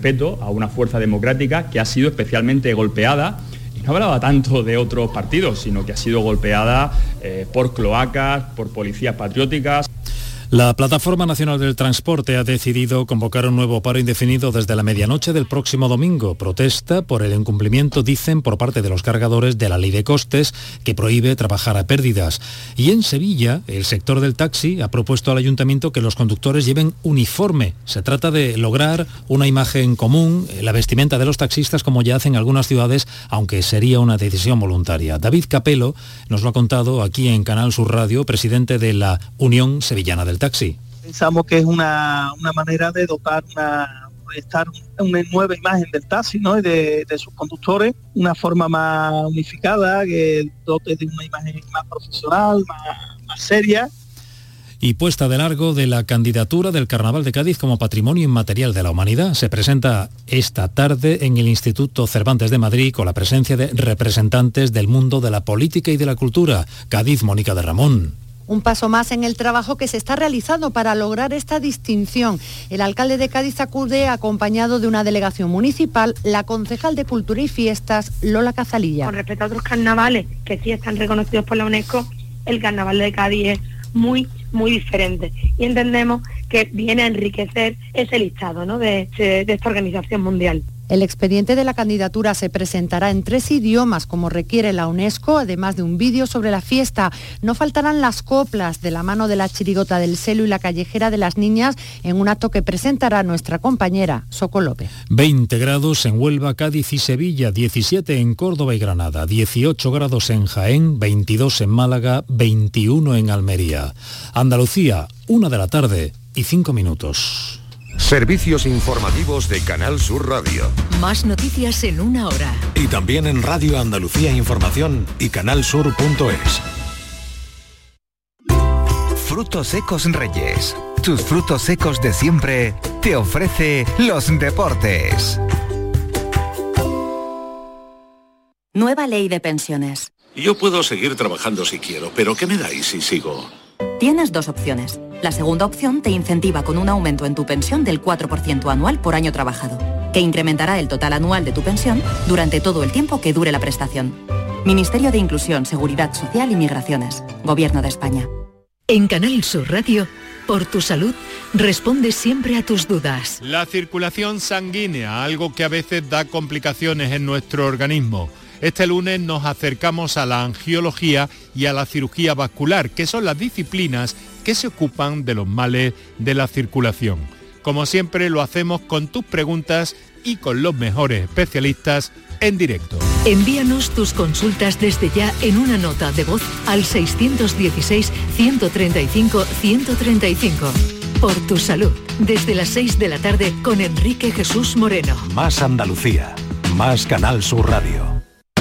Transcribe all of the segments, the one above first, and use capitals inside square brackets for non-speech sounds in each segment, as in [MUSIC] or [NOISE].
respeto a una fuerza democrática que ha sido especialmente golpeada y no hablaba tanto de otros partidos, sino que ha sido golpeada eh, por cloacas, por policías patrióticas. La Plataforma Nacional del Transporte ha decidido convocar un nuevo paro indefinido desde la medianoche del próximo domingo. Protesta por el incumplimiento, dicen, por parte de los cargadores de la ley de costes que prohíbe trabajar a pérdidas. Y en Sevilla, el sector del taxi ha propuesto al ayuntamiento que los conductores lleven uniforme. Se trata de lograr una imagen común, la vestimenta de los taxistas como ya hacen algunas ciudades, aunque sería una decisión voluntaria. David Capelo nos lo ha contado aquí en Canal Sur Radio, presidente de la Unión Sevillana del taxi. Pensamos que es una, una manera de dotar una, estar una nueva imagen del taxi ¿no? y de, de, sus conductores, una forma más unificada, que dote de una imagen más profesional, más, más seria y puesta de largo de la candidatura del Carnaval de Cádiz como Patrimonio Inmaterial de la Humanidad. Se presenta esta tarde en el Instituto Cervantes de Madrid con la presencia de representantes del mundo de la política y de la cultura. Cádiz, Mónica de Ramón un paso más en el trabajo que se está realizando para lograr esta distinción. El alcalde de Cádiz acude acompañado de una delegación municipal, la concejal de Cultura y Fiestas, Lola Cazalilla. Con respecto a otros carnavales que sí están reconocidos por la UNESCO, el carnaval de Cádiz es muy, muy diferente. Y entendemos que viene a enriquecer ese listado ¿no? de, de esta organización mundial. El expediente de la candidatura se presentará en tres idiomas, como requiere la UNESCO, además de un vídeo sobre la fiesta. No faltarán las coplas de la mano de la chirigota del celo y la callejera de las niñas en un acto que presentará nuestra compañera Soco López. 20 grados en Huelva, Cádiz y Sevilla, 17 en Córdoba y Granada, 18 grados en Jaén, 22 en Málaga, 21 en Almería. Andalucía, una de la tarde y 5 minutos. Servicios informativos de Canal Sur Radio. Más noticias en una hora. Y también en Radio Andalucía Información y canalsur.es. Frutos secos Reyes. Tus frutos secos de siempre te ofrece los deportes. Nueva ley de pensiones. Yo puedo seguir trabajando si quiero, pero ¿qué me dais si sigo? Tienes dos opciones. La segunda opción te incentiva con un aumento en tu pensión del 4% anual por año trabajado, que incrementará el total anual de tu pensión durante todo el tiempo que dure la prestación. Ministerio de Inclusión, Seguridad Social y Migraciones. Gobierno de España. En Canal Sur Radio, por tu salud, responde siempre a tus dudas. La circulación sanguínea, algo que a veces da complicaciones en nuestro organismo. Este lunes nos acercamos a la angiología y a la cirugía vascular, que son las disciplinas que se ocupan de los males de la circulación. Como siempre lo hacemos con tus preguntas y con los mejores especialistas en directo. Envíanos tus consultas desde ya en una nota de voz al 616-135-135. Por tu salud, desde las 6 de la tarde con Enrique Jesús Moreno. Más Andalucía, más Canal Sur Radio.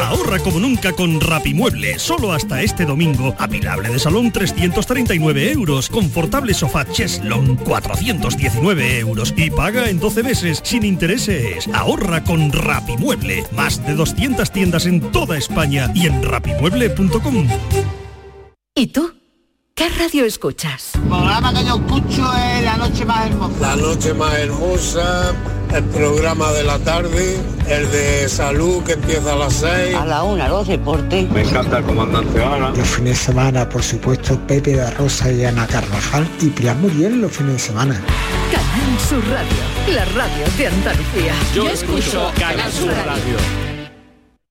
Ahorra como nunca con Rapimueble. Solo hasta este domingo. Apilable de salón 339 euros. Confortable sofá Cheslon 419 euros. Y paga en 12 meses sin intereses. Ahorra con Rapimueble. Más de 200 tiendas en toda España y en rapimueble.com. ¿Y tú? ¿Qué radio escuchas? El programa que yo escucho es La Noche Más Hermosa. La Noche Más Hermosa, el programa de la tarde, el de salud que empieza a las 6. A la una, los deportes. Me encanta el comandante Ana. Los fines de semana, por supuesto, Pepe da Rosa y Ana Carvajal y Pilar Muriel los fines de semana. Canal Sur Radio, la radio de Andalucía. Yo, escucho Canal Sur Radio.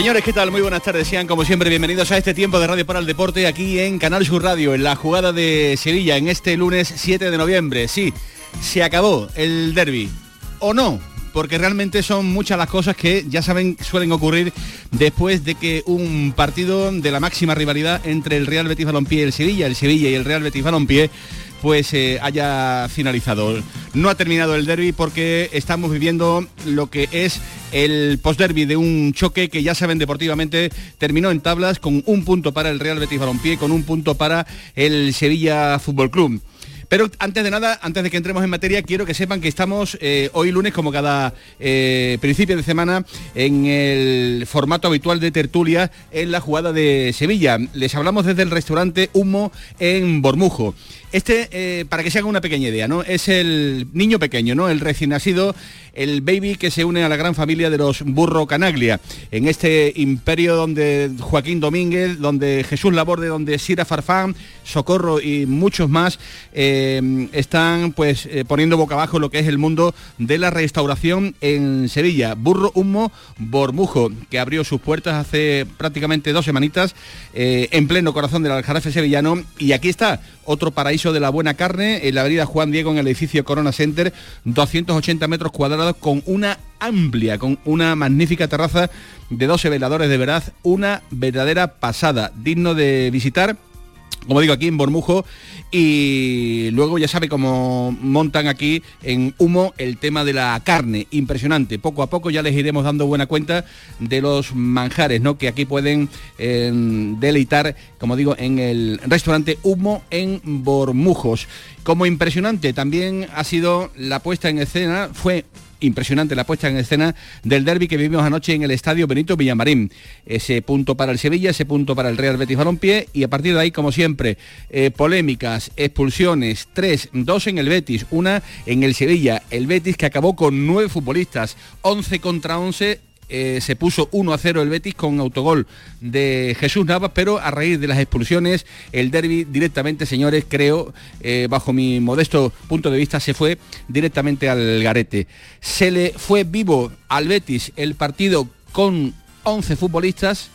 Señores, ¿qué tal? Muy buenas tardes. Sean como siempre bienvenidos a este tiempo de Radio para el Deporte aquí en Canal Sur Radio, en la jugada de Sevilla, en este lunes 7 de noviembre. Sí, se acabó el derby. ¿O no? Porque realmente son muchas las cosas que ya saben suelen ocurrir después de que un partido de la máxima rivalidad entre el Real Betis Balompié y el Sevilla, el Sevilla y el Real Betis Balompié, pues eh, haya finalizado. No ha terminado el derby porque estamos viviendo lo que es el post-derby de un choque que ya saben deportivamente terminó en tablas con un punto para el Real Betis Balompié, con un punto para el Sevilla Fútbol Club. Pero antes de nada, antes de que entremos en materia, quiero que sepan que estamos eh, hoy lunes, como cada eh, principio de semana, en el formato habitual de tertulia en la jugada de Sevilla. Les hablamos desde el restaurante Humo en Bormujo. Este, eh, para que se haga una pequeña idea, ¿no? Es el niño pequeño, ¿no? El recién nacido, el baby que se une a la gran familia de los Burro Canaglia. En este imperio donde Joaquín Domínguez, donde Jesús Laborde, donde Sira Farfán, Socorro y muchos más eh, están pues eh, poniendo boca abajo lo que es el mundo de la restauración en Sevilla. Burro Humo Bormujo, que abrió sus puertas hace prácticamente dos semanitas en pleno corazón del Aljarafe sevillano. Y aquí está, otro paraíso de la buena carne, en la avenida Juan Diego, en el edificio Corona Center, 280 metros cuadrados con una amplia, con una magnífica terraza de 12 veladores de verdad, una verdadera pasada, digno de visitar como digo, aquí en Bormujo. Y luego ya sabe cómo montan aquí en humo el tema de la carne. Impresionante. Poco a poco ya les iremos dando buena cuenta de los manjares, ¿no? Que aquí pueden eh, deleitar, como digo, en el restaurante Humo en Bormujos. Como impresionante también ha sido la puesta en escena, fue impresionante la puesta en escena del derby que vivimos anoche en el estadio Benito Villamarín. Ese punto para el Sevilla, ese punto para el Real Betis Balompié y a partir de ahí, como siempre, eh, polémicas, expulsiones, tres, dos en el Betis, una en el Sevilla. El Betis que acabó con nueve futbolistas, 11 contra 11 eh, se puso 1 a 0 el Betis con autogol de Jesús Navas, pero a raíz de las expulsiones, el derby directamente, señores, creo, eh, bajo mi modesto punto de vista, se fue directamente al garete. Se le fue vivo al Betis el partido con 11 futbolistas,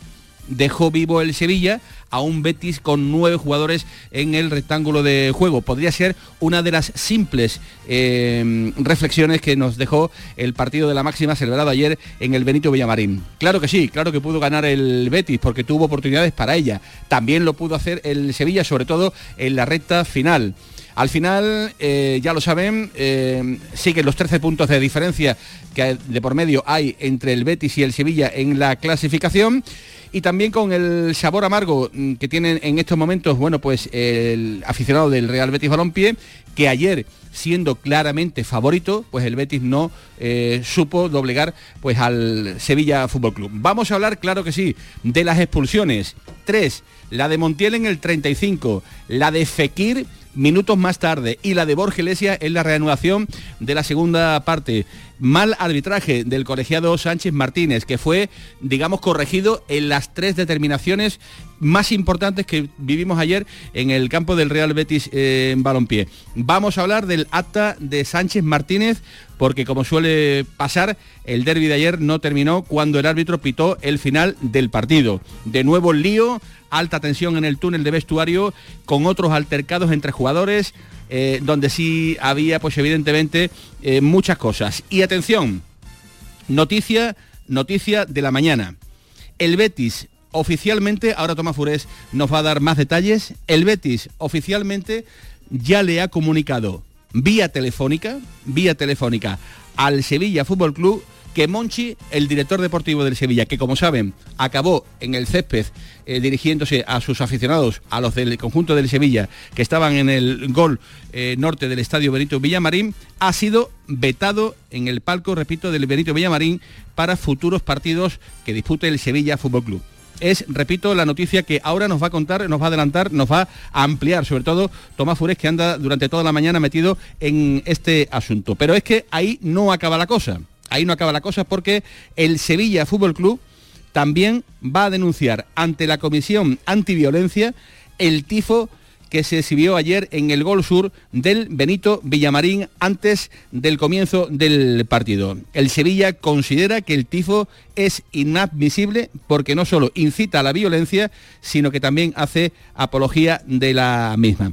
dejó vivo el Sevilla a un Betis con nueve jugadores en el rectángulo de juego. Podría ser una de las simples eh, reflexiones que nos dejó el partido de la máxima celebrado ayer en el Benito Villamarín. Claro que sí, claro que pudo ganar el Betis porque tuvo oportunidades para ella. También lo pudo hacer el Sevilla, sobre todo en la recta final. Al final, eh, ya lo saben, eh, siguen los 13 puntos de diferencia que de por medio hay entre el Betis y el Sevilla en la clasificación y también con el sabor amargo mm, que tienen en estos momentos, bueno, pues el aficionado del Real Betis Balompié, que ayer siendo claramente favorito, pues el Betis no eh, supo doblegar pues al Sevilla Fútbol Club. Vamos a hablar, claro que sí, de las expulsiones. Tres, la de Montiel en el 35, la de Fekir minutos más tarde y la de Borja Iglesias en la reanudación de la segunda parte. Mal arbitraje del colegiado Sánchez Martínez, que fue, digamos, corregido en las tres determinaciones más importantes que vivimos ayer en el campo del Real Betis eh, en Balompié. Vamos a hablar del acta de Sánchez Martínez porque como suele pasar, el derby de ayer no terminó cuando el árbitro pitó el final del partido. De nuevo lío, alta tensión en el túnel de vestuario, con otros altercados entre jugadores, eh, donde sí había, pues evidentemente, eh, muchas cosas. Y atención, noticia, noticia de la mañana. El Betis oficialmente, ahora Tomás Furés nos va a dar más detalles, el Betis oficialmente ya le ha comunicado vía telefónica, vía telefónica al Sevilla Fútbol Club que Monchi, el director deportivo del Sevilla, que como saben acabó en el césped eh, dirigiéndose a sus aficionados, a los del conjunto del Sevilla, que estaban en el gol eh, norte del estadio Benito Villamarín, ha sido vetado en el palco, repito, del Benito Villamarín para futuros partidos que dispute el Sevilla Fútbol Club es, repito, la noticia que ahora nos va a contar, nos va a adelantar, nos va a ampliar, sobre todo Tomás Fures, que anda durante toda la mañana metido en este asunto. Pero es que ahí no acaba la cosa, ahí no acaba la cosa porque el Sevilla Fútbol Club también va a denunciar ante la Comisión Antiviolencia el tifo que se exhibió ayer en el gol sur del Benito Villamarín antes del comienzo del partido. El Sevilla considera que el tifo es inadmisible porque no solo incita a la violencia, sino que también hace apología de la misma.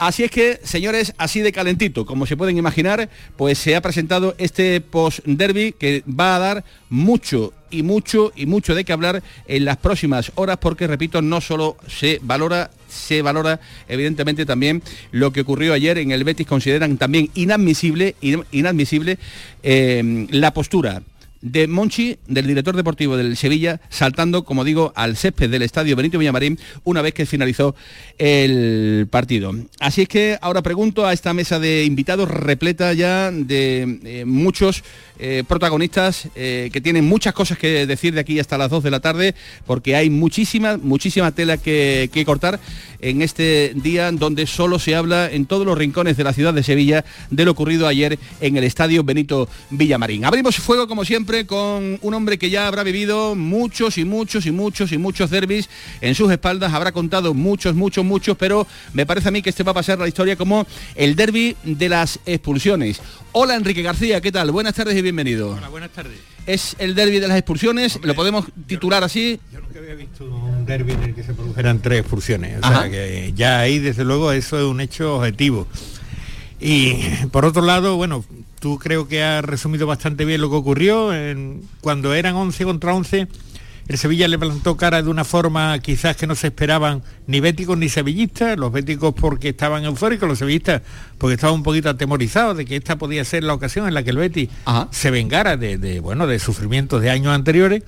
Así es que, señores, así de calentito, como se pueden imaginar, pues se ha presentado este post-derby que va a dar mucho y mucho y mucho de qué hablar en las próximas horas porque, repito, no solo se valora se valora evidentemente también lo que ocurrió ayer en el Betis consideran también inadmisible inadmisible eh, la postura de Monchi, del director deportivo del Sevilla, saltando, como digo, al césped del estadio Benito Villamarín una vez que finalizó el partido. Así es que ahora pregunto a esta mesa de invitados repleta ya de eh, muchos eh, protagonistas eh, que tienen muchas cosas que decir de aquí hasta las 2 de la tarde, porque hay muchísima, muchísima tela que, cortar en este día donde solo se habla en todos los rincones de la ciudad de Sevilla de lo ocurrido ayer en el estadio Benito Villamarín. Abrimos fuego, como siempre, con un hombre que ya habrá vivido muchos y muchos y muchos y muchos derbis en sus espaldas, habrá contado muchos, muchos, muchos, pero me parece a mí que este va a pasar la historia como el derby de las expulsiones. Hola Enrique García, ¿qué tal? Buenas tardes y bienvenido. Hola, buenas tardes. Es el derby de las expulsiones, lo podemos titular así. Yo nunca había visto un derby en el que se produjeran tres expulsiones. O sea que ya ahí desde luego eso es un hecho objetivo. Y por otro lado, bueno, tú creo que has resumido bastante bien lo que ocurrió. cuando eran 11 contra 11 el Sevilla le plantó cara de una forma quizás que no se esperaban ni béticos ni sevillistas, los béticos porque estaban eufóricos, los sevillistas porque estaban un poquito atemorizados de que esta podía ser la ocasión en la que el Betis se vengara de, bueno, de sufrimientos de años anteriores.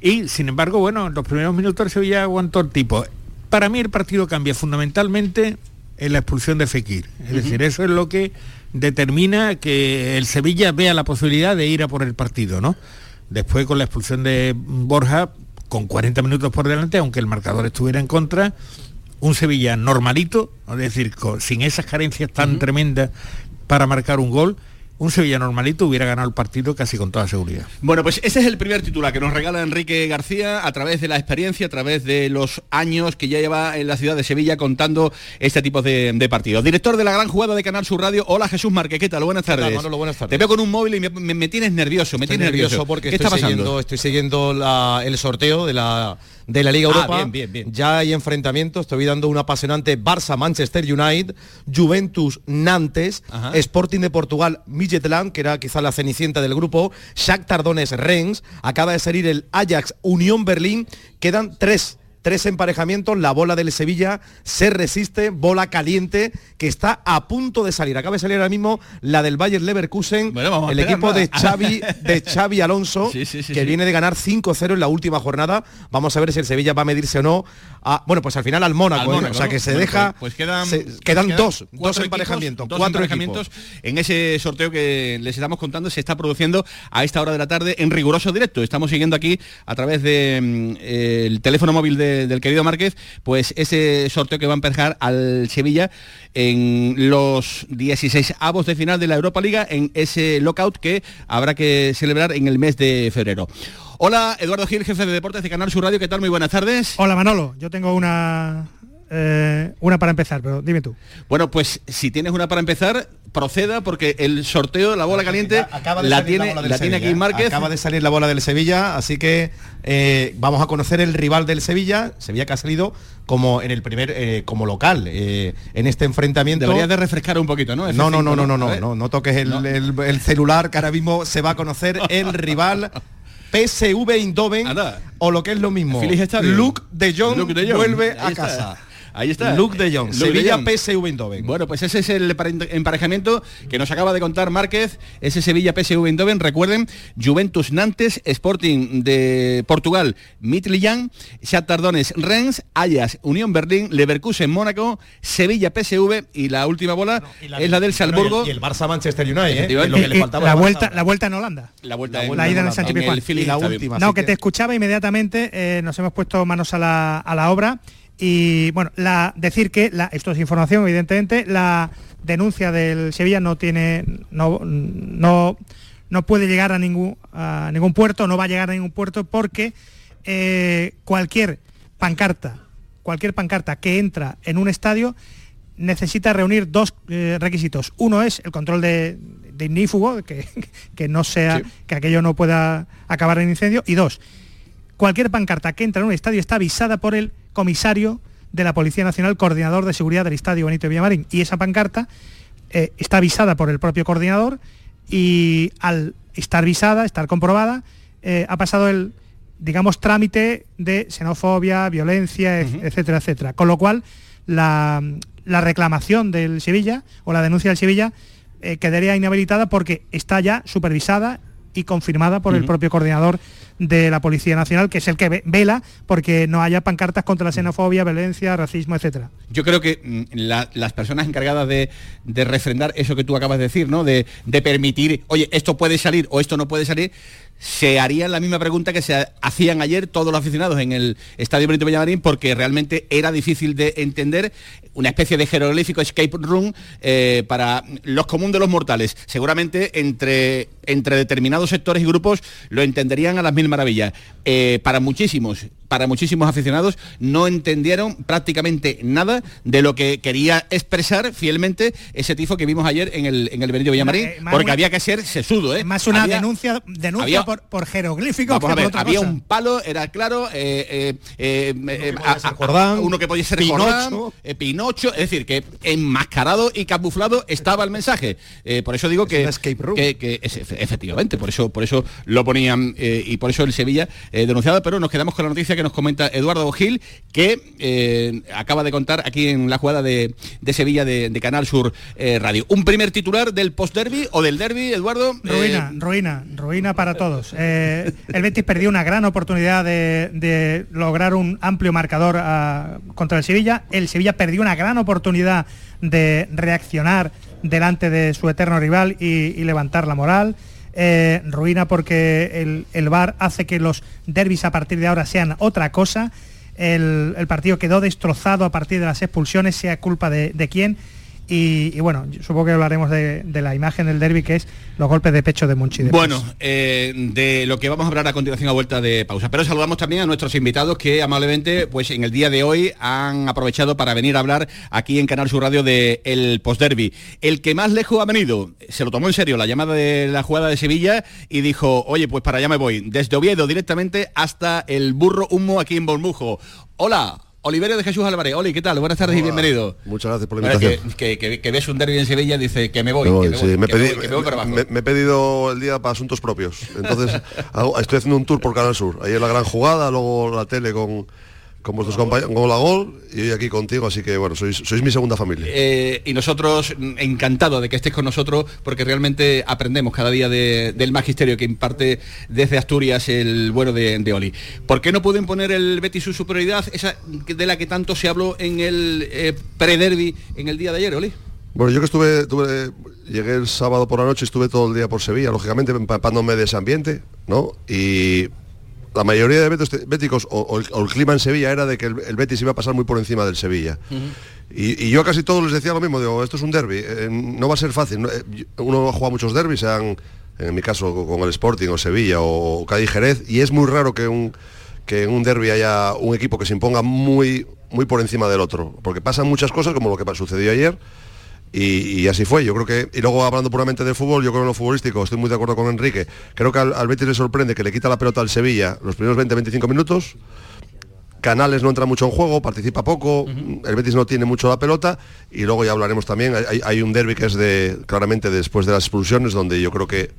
Y sin embargo, bueno, en los primeros minutos el Sevilla aguantó el tipo. Para mí el partido cambia fundamentalmente en la expulsión de Fekir. Es decir, eso es lo que determina que el Sevilla vea la posibilidad de ir a por el partido, ¿no? Después con la expulsión de Borja, con 40 minutos por delante, aunque el marcador estuviera en contra, un Sevilla normalito, es decir, sin esas carencias tan tremendas para marcar un gol un Sevilla normalito hubiera ganado el partido casi con toda seguridad. Bueno, pues ese es el primer titular que nos regala Enrique García a través de la experiencia, a través de los años que ya lleva en la ciudad de Sevilla contando este tipo de, partidos. Director de la gran jugada de Canal Sur Radio, hola Jesús Marque, ¿qué tal? Buenas tardes. buenas tardes. Te veo con un móvil y me, tienes nervioso, me tienes nervioso. porque ¿Qué estoy, está Siguiendo, estoy siguiendo el sorteo de la de la Liga ah, Europa. bien, bien, bien. Ya hay enfrentamientos, estoy dando un apasionante Barça-Manchester United, Juventus-Nantes, Sporting de Portugal, Midgetland, que era quizá la cenicienta del grupo, Shakhtar Donetsk-Rennes, acaba de salir el Ajax-Unión Berlín, quedan tres tres emparejamientos, la bola del Sevilla se resiste, bola caliente que está a punto de salir. Acaba de salir ahora mismo la del Bayer Leverkusen, el equipo de Xavi, de [LAUGHS] Xavi Alonso, que viene de ganar 5-0 en la última jornada. Vamos a ver si el Sevilla va a medirse o no. bueno, pues al final al Mónaco, ¿eh? o sea que se deja. Pues, quedan, quedan, dos, dos emparejamientos, cuatro emparejamientos en ese sorteo que les estamos contando se está produciendo a esta hora de la tarde en riguroso directo. Estamos siguiendo aquí a través del de, mm, teléfono móvil de del querido Márquez, pues ese sorteo que va a empezar al Sevilla en los 16 avos de final de la Europa Liga, en ese lockout que habrá que celebrar en el mes de febrero. Hola, Eduardo Gil, jefe de deportes de Canal Sur Radio, ¿qué tal? Muy buenas tardes. Hola Manolo, yo tengo una eh, una para empezar, pero dime tú. Bueno, pues si tienes una para empezar, proceda porque el sorteo la bola caliente acaba de la, salir tiene, la, bola aquí Acaba de salir la bola del Sevilla, así que eh, vamos a conocer el rival del Sevilla, Sevilla que ha salido como en el primer eh, como local en este enfrentamiento. Deberías de refrescar un poquito, ¿no? No, no, no, no, no, no, no, no, toques el, no. El, el celular que ahora mismo se va a conocer el rival. [LAUGHS] PSV Indoven o lo que es lo mismo. Luke de Jong, vuelve a casa. Ahí está. Luke de Jong, Sevilla PSV Eindhoven. Bueno, pues ese es el emparejamiento que nos acaba de contar Márquez, ese Sevilla PSV Eindhoven. Recuerden, Juventus Nantes, Sporting de Portugal, Midtjylland, Shakhtar Donetsk Rennes, Ajax Unión Berlín, Leverkusen Mónaco, Sevilla PSV y la última bola es la del Salzburgo. y, el, Barça Manchester United, ¿eh? la vuelta la vuelta en Holanda. La vuelta en, la ida en el Sánchez La última. No, que, te escuchaba inmediatamente, eh, nos hemos puesto manos a la, a la obra y bueno, la, decir que la, esto es información, evidentemente, la denuncia del Sevilla no tiene, no, no, no puede llegar a ningún, a ningún puerto, no va a llegar a ningún puerto porque eh, cualquier pancarta, cualquier pancarta que entra en un estadio necesita reunir dos eh, requisitos. Uno es el control de, de ignífugo, que, [LAUGHS] que, no sea, que aquello no pueda acabar en incendio. Y dos, cualquier pancarta que entra en un estadio está avisada por el comisario de la Policía Nacional, coordinador de seguridad del Estadio Benito de Villamarín. Y esa pancarta eh, está avisada por el propio coordinador y al estar visada, estar comprobada, eh, ha pasado el, digamos, trámite de xenofobia, violencia, etcétera, etcétera. Con lo cual, la, reclamación del Sevilla o la denuncia del Sevilla eh, quedaría inhabilitada porque está ya supervisada y confirmada por el propio coordinador de la Policía Nacional, que es el que vela porque no haya pancartas contra la xenofobia, violencia, racismo, etcétera. Yo creo que mm, las personas encargadas de, refrendar eso que tú acabas de decir, ¿no? De, de permitir, oye, esto puede salir o esto no puede salir, se harían la misma pregunta que se hacían ayer todos los aficionados en el Estadio Benito Villamarín porque realmente era difícil de entender una especie de jeroglífico escape room eh, para los comunes de los mortales. Seguramente entre, entre determinados sectores y grupos lo entenderían a las mil maravillas. Eh, para muchísimos, para muchísimos aficionados no entendieron prácticamente nada de lo que quería expresar fielmente ese tifo que vimos ayer en el, en el Benito Villamarín, eh, porque había que ser sesudo. ¿eh? Más una denuncia, denuncia por, por jeroglíficos. había un palo, era claro, uno que podía ser Pinocho. Pinocho, es decir, que enmascarado y camuflado estaba el mensaje. por eso digo que, que, efectivamente, por eso, por eso lo ponían y por eso el Sevilla eh, denunciado, pero nos quedamos con la noticia que nos comenta Eduardo Gil, que eh, acaba de contar aquí en la jugada de, Sevilla de, Canal Sur eh, Radio. Un primer titular del post-derby o del derby, Eduardo. Ruina, ruina, ruina para todos. el Betis perdió una gran oportunidad de, lograr un amplio marcador ah, contra el Sevilla. El Sevilla perdió una gran oportunidad de reaccionar delante de su eterno rival y levantar la moral. Eh, ruina porque el, el VAR hace que los derbis a partir de ahora sean otra cosa. El, partido quedó destrozado a partir de las expulsiones, sea culpa de, de quién y, bueno, supongo que hablaremos de, la imagen del derby que es los golpes de pecho de Monchi. Bueno, eh, de lo que vamos a hablar a continuación a vuelta de pausa. Pero saludamos también a nuestros invitados que amablemente, pues en el día de hoy han aprovechado para venir a hablar aquí en Canal Sur Radio del el post-derby. El que más lejos ha venido, se lo tomó en serio la llamada de la jugada de Sevilla y dijo, oye, pues para allá me voy. Desde Oviedo directamente hasta el burro humo aquí en Bormujo. Hola. Oliverio de Jesús Álvarez. Oli, ¿qué tal? Buenas tardes y bienvenido. Muchas gracias por la invitación. Que, ves un derby en Sevilla, dice que me voy. Me, he pedido el día para asuntos propios. Entonces, [LAUGHS] estoy haciendo un tour por Canal Sur. Ahí la gran jugada, luego la tele con con vuestros compañeros, Gol a Gol, y hoy aquí contigo, así que bueno, sois, sois mi segunda familia. Eh, y nosotros mm, encantados de que estés con nosotros, porque realmente aprendemos cada día del magisterio que imparte desde Asturias el bueno de, Oli. ¿Por qué no pueden poner el Betis su superioridad, esa de la que tanto se habló en el eh, pre-derby en el día de ayer, Oli? Bueno, yo que estuve, llegué el sábado por la noche, estuve todo el día por Sevilla, lógicamente empapándome de ese ambiente, ¿no? Y la mayoría de béticos o, el, clima en Sevilla era de que el, Betis iba a pasar muy por encima del Sevilla. y, yo casi todos les decía lo mismo, digo, esto es un derby, eh, no va a ser fácil. Eh, uno juega muchos derbis, sean en mi caso con el Sporting o Sevilla o Cádiz Jerez, y es muy raro que un que en un derby haya un equipo que se imponga muy, muy por encima del otro, porque pasan muchas cosas como lo que sucedió ayer. Y, así fue, yo creo que, y luego hablando puramente de fútbol, yo creo en lo futbolístico, estoy muy de acuerdo con Enrique, creo que al, al Betis le sorprende que le quita la pelota al Sevilla los primeros 20-25 minutos, Canales no entra mucho en juego, participa poco, el Betis no tiene mucho la pelota. Y luego ya hablaremos también, hay, un derby que es de claramente después de las expulsiones donde yo creo que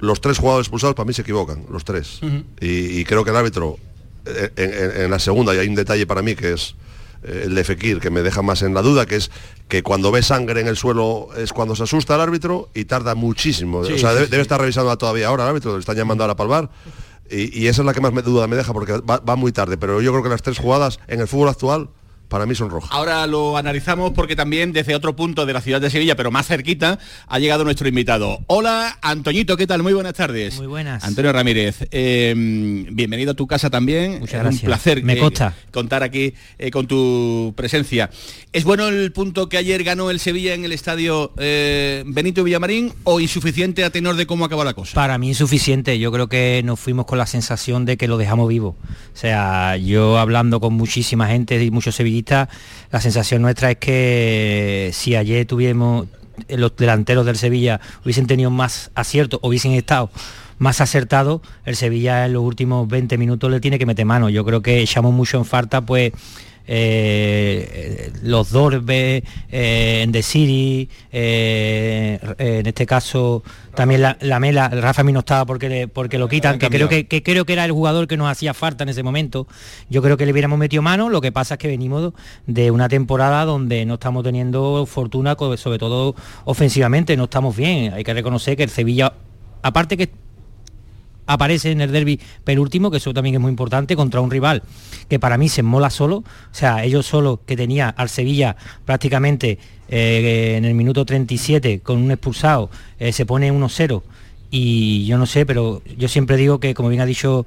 los tres jugadores expulsados para mí se equivocan, los tres. y, creo que el árbitro eh, en, la segunda, y hay un detalle para mí que es el de Fekir, que me deja más en la duda, que es que cuando ve sangre en el suelo es cuando se asusta el árbitro y tarda muchísimo. o sea, debe, estar revisando todavía ahora el árbitro, le están llamando ahora a palvar y, esa es la que más me duda me deja porque va, muy tarde, pero yo creo que las tres jugadas en el fútbol actual para mí son rojas. Ahora lo analizamos porque también desde otro punto de la ciudad de Sevilla, pero más cerquita, ha llegado nuestro invitado. Hola, Antoñito, ¿qué tal? Muy buenas tardes. Muy buenas. Antonio Ramírez, em, bienvenido a tu casa también. Muchas gracias. Un placer Me eh, contar aquí eh, con tu presencia. ¿Es bueno el punto que ayer ganó el Sevilla en el estadio eh, Benito Villamarín o insuficiente a tenor de cómo acaba la cosa? Para mí insuficiente. Yo creo que nos fuimos con la sensación de que lo dejamos vivo. O sea, yo hablando con muchísima gente y muchos sevillistas, la sensación nuestra es que si ayer tuviéramos eh, los delanteros del Sevilla hubiesen tenido más acierto hubiesen estado más acertados, el Sevilla en los últimos 20 minutos le tiene que meter mano. Yo creo que echamos mucho en falta pues eh, los Dorbe, eh, en The City, eh, en este caso también la, Mela, Rafa mí no estaba porque, porque lo quitan, que creo que, creo que era el jugador que nos hacía falta en ese momento. Yo creo que le hubiéramos metido mano, lo que pasa es que venimos de una temporada donde no estamos teniendo fortuna, sobre todo ofensivamente, no estamos bien. Hay que reconocer que el Sevilla, aparte que aparece en el derby penúltimo, que eso también es muy importante, contra un rival que para mí se mola solo, o sea, ellos solo que tenía al Sevilla prácticamente eh, en el minuto 37 con un expulsado, eh, se pone 1-0 y yo no sé, pero yo siempre digo que, como bien ha dicho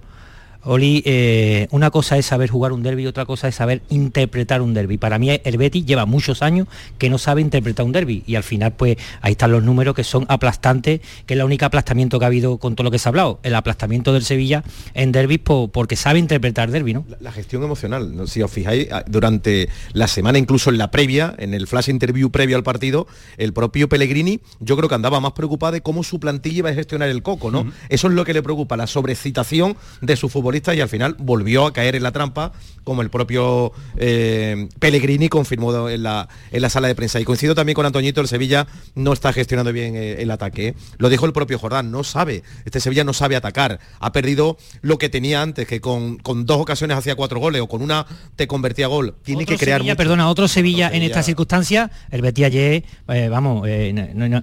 Oli, eh, una cosa es saber jugar un derby, otra cosa es saber interpretar un derby. Para mí el Betis lleva muchos años que no sabe interpretar un derby y al final pues ahí están los números que son aplastantes, que es el único aplastamiento que ha habido con todo lo que se ha hablado, el aplastamiento del Sevilla en derby porque sabe interpretar derby, ¿no? La, gestión emocional, si os fijáis, ah, durante la semana, incluso en la previa, en el flash interview previo al partido, el propio Pellegrini yo creo que andaba más preocupado de cómo su plantilla iba a gestionar el coco, ¿no? Eso es lo que le preocupa, la sobrecitación de su futbolista y al final volvió a caer en la trampa, como el propio eh, Pellegrini confirmó en la, en la sala de prensa. Y coincido también con Antoñito, el Sevilla no está gestionando bien eh, el ataque. ¿eh? Lo dijo el propio Jordán, no sabe, este Sevilla no sabe atacar. Ha perdido lo que tenía antes, que con, dos ocasiones hacía cuatro goles o con una te convertía gol. Tiene que crear Sevilla, Perdona, otro Sevilla, en esta circunstancia, el Betis ayer, vamos,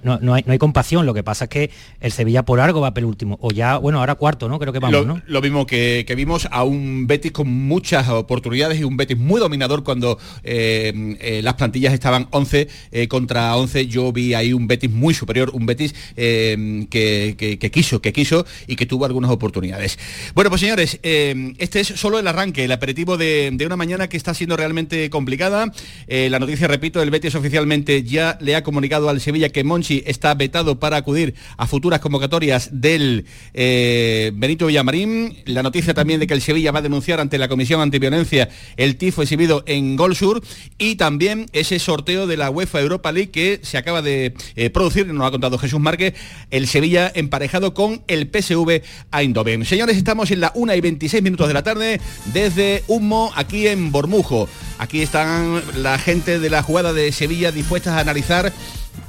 no, hay, compasión. Lo que pasa es que el Sevilla por algo va último O ya, bueno, ahora cuarto, ¿no? Creo que vamos, ¿no? Lo mismo que que vimos a un Betis con muchas oportunidades y un Betis muy dominador cuando eh, eh, las plantillas estaban 11 eh, contra 11. Yo vi ahí un Betis muy superior, un Betis que, quiso, que quiso y que tuvo algunas oportunidades. Bueno, pues señores, este es solo el arranque, el aperitivo de, de, una mañana que está siendo realmente complicada. la noticia, repito, el Betis oficialmente ya le ha comunicado al Sevilla que Monchi está vetado para acudir a futuras convocatorias del Benito Villamarín. La noticia también de que el Sevilla va a denunciar ante la Comisión Antiviolencia el tifo exhibido en Gol Sur y también ese sorteo de la UEFA Europa League que se acaba de eh, producir, nos ha contado Jesús Márquez, el Sevilla emparejado con el PSV Eindhoven. Señores, estamos en la 1 y 26 minutos de la tarde desde Humo, aquí en Bormujo. Aquí están la gente de la jugada de Sevilla dispuestas a analizar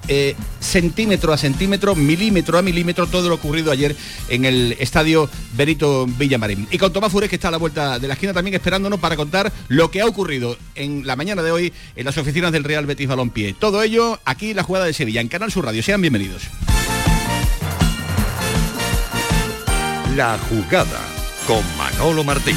eh, centímetro a centímetro, milímetro a milímetro, todo lo ocurrido ayer en el estadio Benito Villamarín. Y con Tomás Fures, que está a la vuelta de la esquina también esperándonos para contar lo que ha ocurrido en la mañana de hoy en las oficinas del Real Betis Balompié. Todo ello aquí la jugada de Sevilla, en Canal Sur Radio. Sean bienvenidos. La jugada con Manolo Martín.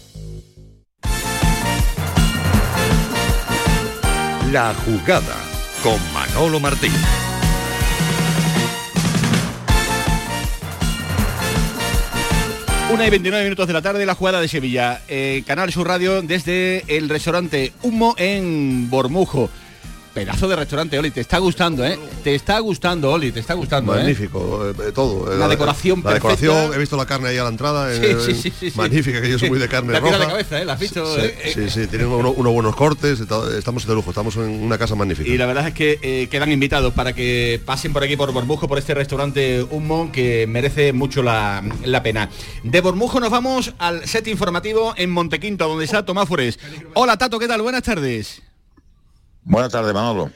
La jugada con Manolo Martín. Una y 29 minutos de la tarde, la jugada de Sevilla. Eh, Canal Sur Radio desde el restaurante Humo en Bormujo. Pedazo de restaurante, Oli, te está gustando, ¿eh? Te está gustando, Oli, te está gustando, ¿eh? Magnífico, eh, eh, todo. La decoración La perfecta. decoración, he visto la carne ahí a la entrada. Sí, eh, sí, sí, sí, sí. Magnífica, que yo soy muy de [LAUGHS] carne tirado roja. la cabeza, ¿eh? La has visto, Sí, eh, sí, sí, tienen uno- unos buenos cortes, estamos de lujo, estamos en una casa magnífica. Y la verdad es que eh, quedan invitados para que pasen por aquí por Bormujo, por este restaurante Humo, que merece mucho la, la pena. De Bormujo nos vamos al set informativo en Montequinto, donde está Tomás Fures. Hola Tato, ¿qué tal? Buenas tardes. Buenas tardes, Manolo.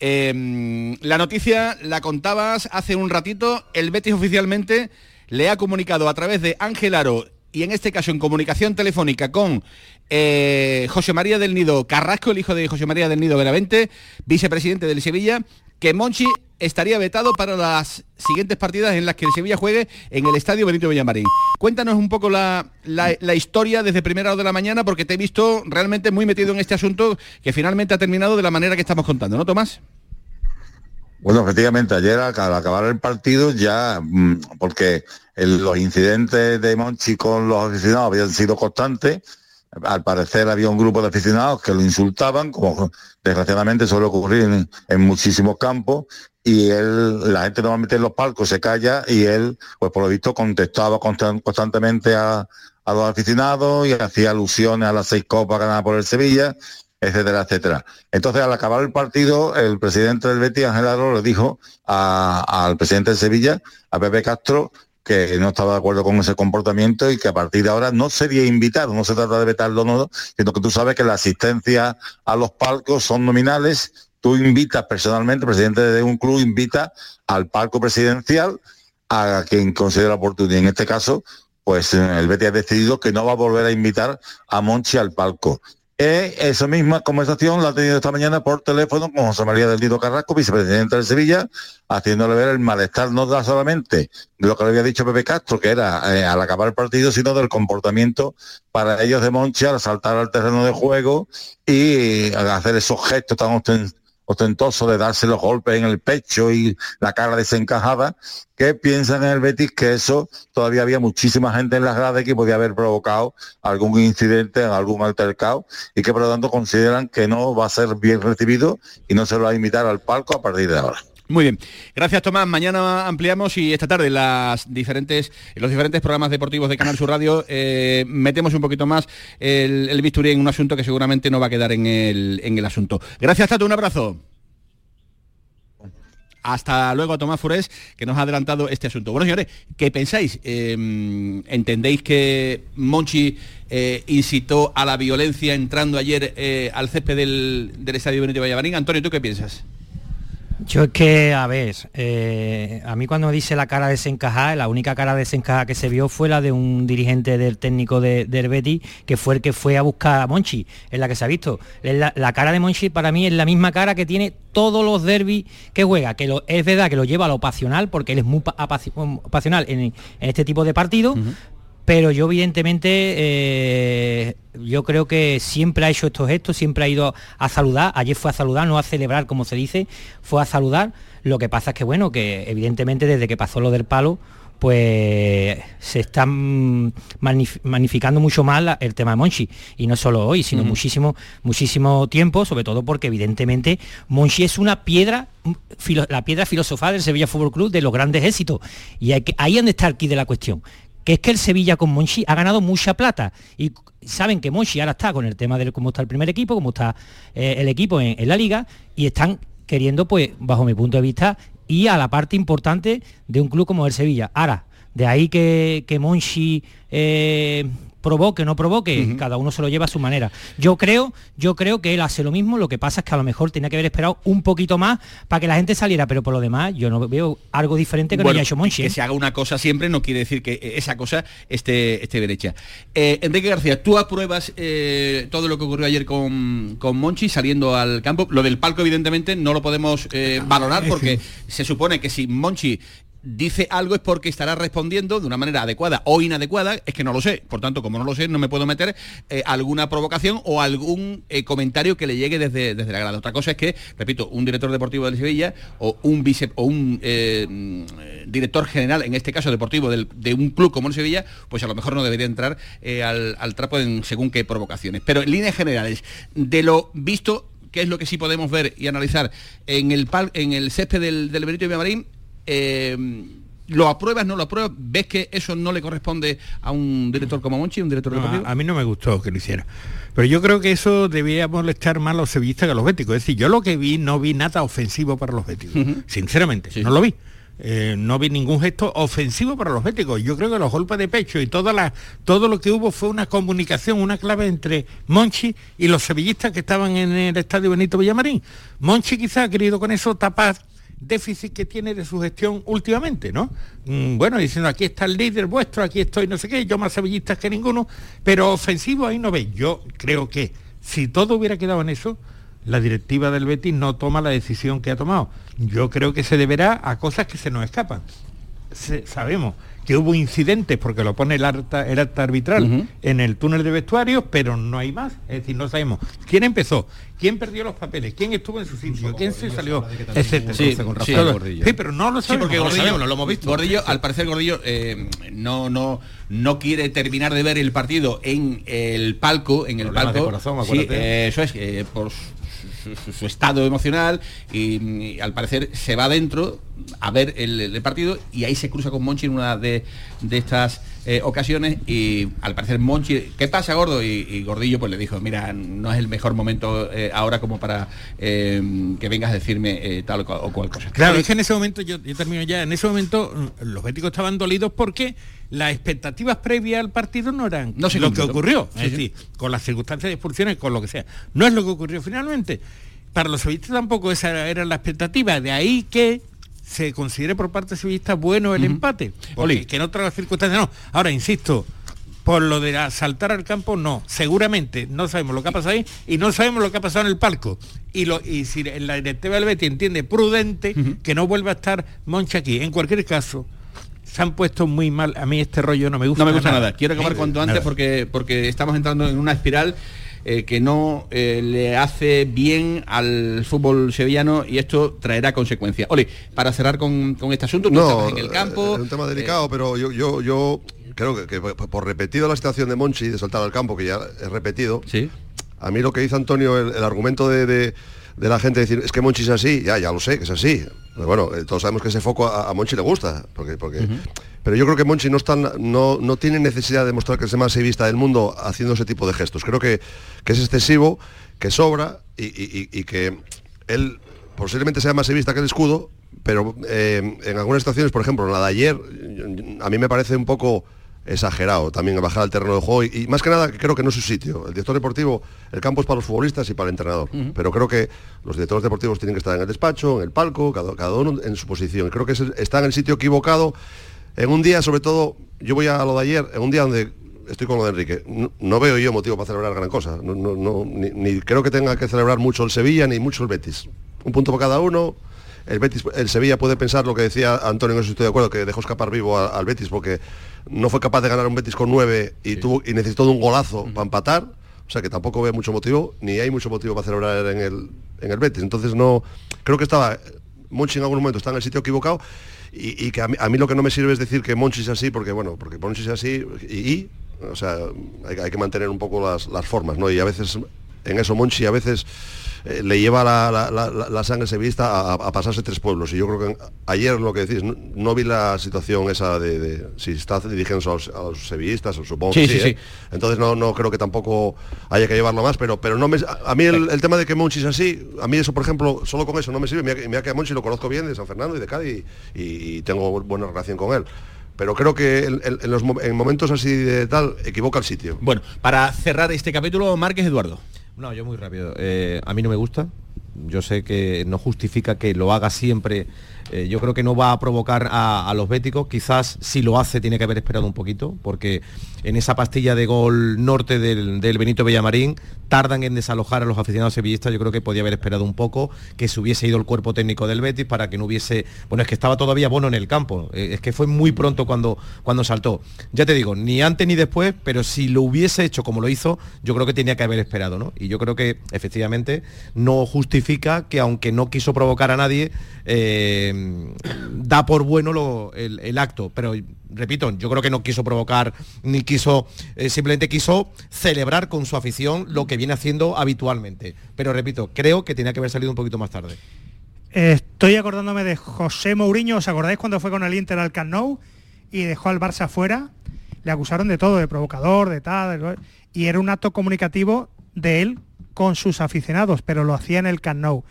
Eh, la noticia la contabas hace un ratito. El Betis oficialmente le ha comunicado a través de Ángel Aro y en este caso en comunicación telefónica con eh, José María del Nido Carrasco, el hijo de José María del Nido Benavente, vicepresidente del Sevilla, que Monchi estaría vetado para las siguientes partidas en las que el Sevilla juegue en el Estadio Benito Villamarín. Cuéntanos un poco la, la- historia desde primera hora de la mañana, porque te he visto realmente muy metido en este asunto que finalmente ha terminado de la manera que estamos contando, ¿no, Tomás? Bueno, efectivamente, ayer al acabar el partido ya, mm, porque los incidentes de Monchi con los aficionados habían sido constantes, al parecer había un grupo de aficionados que lo insultaban, como desgraciadamente suele ocurrir en, muchísimos campos, y él, la gente normalmente en los palcos se calla y él, pues por lo visto, contestaba constan- constantemente a, los aficionados y hacía alusiones a las seis copas ganadas por el Sevilla, etcétera, etcétera. Entonces, al acabar el partido, el presidente del Betis, Ángel Aro, le dijo al presidente de Sevilla, a Pepe Castro, que no estaba de acuerdo con ese comportamiento y que a partir de ahora no sería invitado, no se trata de vetarlo, no, sino que tú sabes que la asistencia a los palcos son nominales, tú invitas personalmente, presidente de un club invita al palco presidencial a quien considera oportuno. Y en este caso, pues eh, el Betis ha decidido que no va a volver a invitar a Monchi al palco. Eh, esa misma conversación la ha tenido esta mañana por teléfono con José María del Nido Carrasco, vicepresidente del Sevilla, haciéndole ver el malestar no da solamente de lo que le había dicho Pepe Castro, que era eh, al acabar el partido, sino del comportamiento para ellos de Monchi al saltar al terreno de juego y eh, hacer esos gestos tan ostentosos de darse los golpes en el pecho y la cara desencajada, que piensan en el Betis que eso todavía había muchísima gente en las gradas que podía haber provocado algún incidente, algún altercado, y que por lo tanto consideran que no va a ser bien recibido y no se lo va a invitar al palco a partir de ahora. Muy bien. Gracias, Tomás. Mañana ampliamos y esta tarde las los diferentes programas deportivos de Canal Sur Radio eh, metemos un poquito más el, el bisturí en un asunto que seguramente no va a quedar en el, asunto. Gracias, Tato. Un abrazo. Hasta luego a Tomás Furés, que nos ha adelantado este asunto. Bueno, señores, ¿qué pensáis? Eh, ¿Entendéis que Monchi eh, incitó a la violencia entrando ayer eh, al césped del, Estadio Benito Vallamarín? Antonio, ¿tú qué piensas? Yo es que, a ver, eh, a mí cuando me dice la cara desencajada, la única cara desencajada que se vio fue la de un dirigente del técnico de, del Betis, que fue el que fue a buscar a Monchi, es la que se ha visto. La, cara de Monchi para mí es la misma cara que tiene todos los derbis que juega, que lo- es verdad que lo lleva a lo pasional, porque él es muy pa- apaci- pasional en, en este tipo de partidos, pero yo evidentemente eh, yo creo que siempre ha hecho estos gestos, siempre ha ido a saludar, ayer fue a saludar, no a celebrar como se dice, fue a saludar, lo que pasa es que bueno, que evidentemente desde que pasó lo del palo, pues se está magnificando mucho más el tema de Monchi. Y no solo hoy, sino muchísimo, muchísimo tiempo, sobre todo porque evidentemente Monchi es una piedra, la piedra filosofal del Sevilla Fútbol Club de los grandes éxitos. Y hay que, ahí es donde está el de la cuestión. Que es que el Sevilla con Monchi ha ganado mucha plata. Y saben que Monchi ahora está con el tema de cómo está el primer equipo, cómo está eh, el equipo en, la liga, y están queriendo, pues, bajo mi punto de vista, y a la parte importante de un club como el Sevilla. Ahora, de ahí que, que Monchi eh, provoque, no provoque, cada uno se lo lleva a su manera. Yo creo, yo creo que él hace lo mismo, lo que pasa es que a lo mejor tenía que haber esperado un poquito más para que la gente saliera, pero por lo demás yo no veo algo diferente que no haya hecho Monchi. Que ¿eh? se haga una cosa siempre no quiere decir que esa cosa esté, esté derecha. Eh, Enrique García, tú apruebas eh, todo lo que ocurrió ayer con, con, Monchi saliendo al campo. Lo del palco, evidentemente, no lo podemos valorar porque se supone que si Monchi dice algo es porque estará respondiendo de una manera adecuada o inadecuada, es que no lo sé. Por tanto, como no lo sé, no me puedo meter eh, alguna provocación o algún eh, comentario que le llegue desde, desde la grada. Otra cosa es que, repito, un director deportivo de Sevilla o un vice o un eh, mm, director general, en este caso deportivo, de un club como el Sevilla, pues a lo mejor no debería entrar al, trapo en según qué provocaciones. Pero en líneas generales, de lo visto, ¿qué es lo que sí podemos ver y analizar en el, en el césped del, del Benito Villamarín? Eh, ¿Lo apruebas, no lo apruebas? ¿Ves que eso no le corresponde a un director como Monchi, un director deportivo? A, mí no me gustó que lo hiciera. Pero yo creo que eso debía molestar más a los sevillistas que a los béticos. Es decir, yo lo que vi, no vi nada ofensivo para los béticos. Sinceramente, no lo vi. Eh, no vi ningún gesto ofensivo para los béticos. Yo creo que los golpes de pecho y toda la, todo lo que hubo fue una comunicación, una clave entre Monchi y los sevillistas que estaban en el estadio Benito Villamarín. Monchi quizá ha querido con eso tapar déficit que tiene de su gestión últimamente, ¿no? Mm, bueno, diciendo aquí está el líder vuestro, aquí estoy, no sé qué, yo más sevillistas que ninguno, pero ofensivo ahí no ve. Yo creo que si todo hubiera quedado en eso, la directiva del Betis no toma la decisión que ha tomado. Yo creo que se deberá a cosas que se nos escapan. sabemos que hubo incidentes, porque lo pone el acta, el arbitral en el túnel de vestuarios, pero no hay más. Es decir, no sabemos quién empezó, quién perdió los papeles, quién estuvo en su sitio, quién se salió, etcétera. Sí, sí, pero no lo sabemos. porque Gordillo, no lo hemos visto. Gordillo, al parecer Gordillo eh, no, no, no quiere terminar de ver el partido en el palco, en el palco. Eh, eso es, eh, por su, estado emocional y, al parecer se va adentro a ver el, partido y ahí se cruza con Monchi en una de, estas eh, ocasiones y al parecer Monchi, ¿qué pasa gordo? Y, Gordillo pues le dijo, mira, no es el mejor momento eh, ahora como para eh, que vengas a decirme tal o cual, cosa. Claro, es que en ese momento, yo, termino ya, en ese momento mm, los béticos estaban dolidos porque las expectativas previas al partido no eran no lo que ocurrió. es decir, con las circunstancias de expulsiones, con lo que sea. No es lo que ocurrió finalmente. Para los sevillistas tampoco esa era la expectativa. De ahí que se considere por parte sevillista bueno el empate. Porque que en otras circunstancias no. Ahora, insisto, por lo de saltar al campo, no. Seguramente no sabemos lo que ha pasado ahí y no sabemos lo que ha pasado en el palco. Y, lo, y si la directiva del Betty entiende prudente que no vuelva a estar Moncha aquí. En cualquier caso, se han puesto muy mal. A mí este rollo no me gusta. No me gusta nada. Quiero acabar cuanto antes porque, porque estamos entrando en una espiral eh, que no eh, le hace bien al fútbol sevillano y esto traerá consecuencias. Oli, para cerrar con, este asunto, tú no, en el campo. Es un tema delicado, pero yo, yo, yo creo que, por repetido la situación de Monchi de saltar al campo, que ya es repetido, ¿Sí? a mí lo que dice Antonio, el, argumento de, la gente decir es que Monchi es así, ya, ya lo sé, que es así. bueno, eh, todos sabemos que ese foco a, Monchi le gusta, porque, porque pero yo creo que Monchi no, no, no tiene necesidad de mostrar que es el más vista del mundo haciendo ese tipo de gestos. Creo que, es excesivo, que sobra y, que él posiblemente sea más vista que el escudo, pero eh, en algunas situaciones, por ejemplo, la de ayer, a mí me parece un poco exagerado también bajar al terreno de juego y, más que nada creo que no es su sitio. El director deportivo, el campo es para los futbolistas y para el entrenador, pero creo que los directores deportivos tienen que estar en el despacho, en el palco, cada, cada uno en su posición. Creo que está en el sitio equivocado en un día, sobre todo, yo voy a lo de ayer, en un día donde estoy con lo de Enrique, no, veo yo motivo para celebrar gran cosa. ni, creo que tenga que celebrar mucho el Sevilla ni mucho el Betis. Un punto para cada uno. el Betis, el Sevilla puede pensar lo que decía Antonio, no sé si estoy de acuerdo, que dejó escapar vivo al Betis porque no fue capaz de ganar un Betis con 9 y, tuvo, y necesitó de un golazo para empatar. O sea que tampoco ve mucho motivo, ni hay mucho motivo para celebrar en el, en el Betis. Entonces no, creo que estaba, Monchi en algún momento está en el sitio equivocado y, y que a mí, a mí lo que no me sirve es decir que Monchi es así, porque bueno, porque Monchi es así y, y, o sea, hay, hay que mantener un poco las, las formas, ¿no? Y a veces en eso Monchi a veces eh, le lleva la, la- la- la- la sangre sevillista a, a pasarse tres pueblos. Y yo creo que ayer lo que decís, no, no vi la situación esa de, de si está dirigiéndose a los, a los sevillistas, supongo Sí, que sí, sí, ¿eh? Entonces no, no creo que tampoco haya que llevarlo más, pero, pero no me, a, a mí el, el tema de que Monchi es así, a mí eso, por ejemplo, solo con eso no me sirve. Mira, mira que a Monchi lo conozco bien de San Fernando y de Cádiz y, y tengo buena relación con él. Pero creo que en, los, en momentos así de tal, equivoca el sitio. Bueno, para cerrar este capítulo, Márquez Eduardo. No, yo muy rápido. Eh, a mí no me gusta. Yo sé que no justifica que lo haga siempre. Eh, yo creo que no va a provocar a, a los béticos. Quizás si lo hace tiene que haber esperado un poquito, porque en esa pastilla de gol norte del, del Benito Villamarín tardan en desalojar a los aficionados sevillistas. Yo creo que podía haber esperado un poco que se hubiese ido el cuerpo técnico del Betis para que no hubiese. Bueno, es que estaba todavía Bono en el campo. Eh, es que fue muy pronto cuando, cuando saltó. Ya te digo, ni antes ni después, pero si lo hubiese hecho como lo hizo, yo creo que tenía que haber esperado, ¿no? Y yo creo que efectivamente no justifica que aunque no quiso provocar a nadie, eh, da por bueno el acto. Pero repito, yo creo que no quiso provocar ni quiso, eh, simplemente quiso celebrar con su afición lo que viene haciendo habitualmente. Pero repito, creo que tenía que haber salido un poquito más tarde. Estoy acordándome de José Mourinho, ¿os acordáis cuando fue con el Inter al Camp y dejó al Barça fuera? Le acusaron de todo, de provocador, de tal, y era un acto comunicativo de él con sus aficionados, pero lo hacía en el Camp.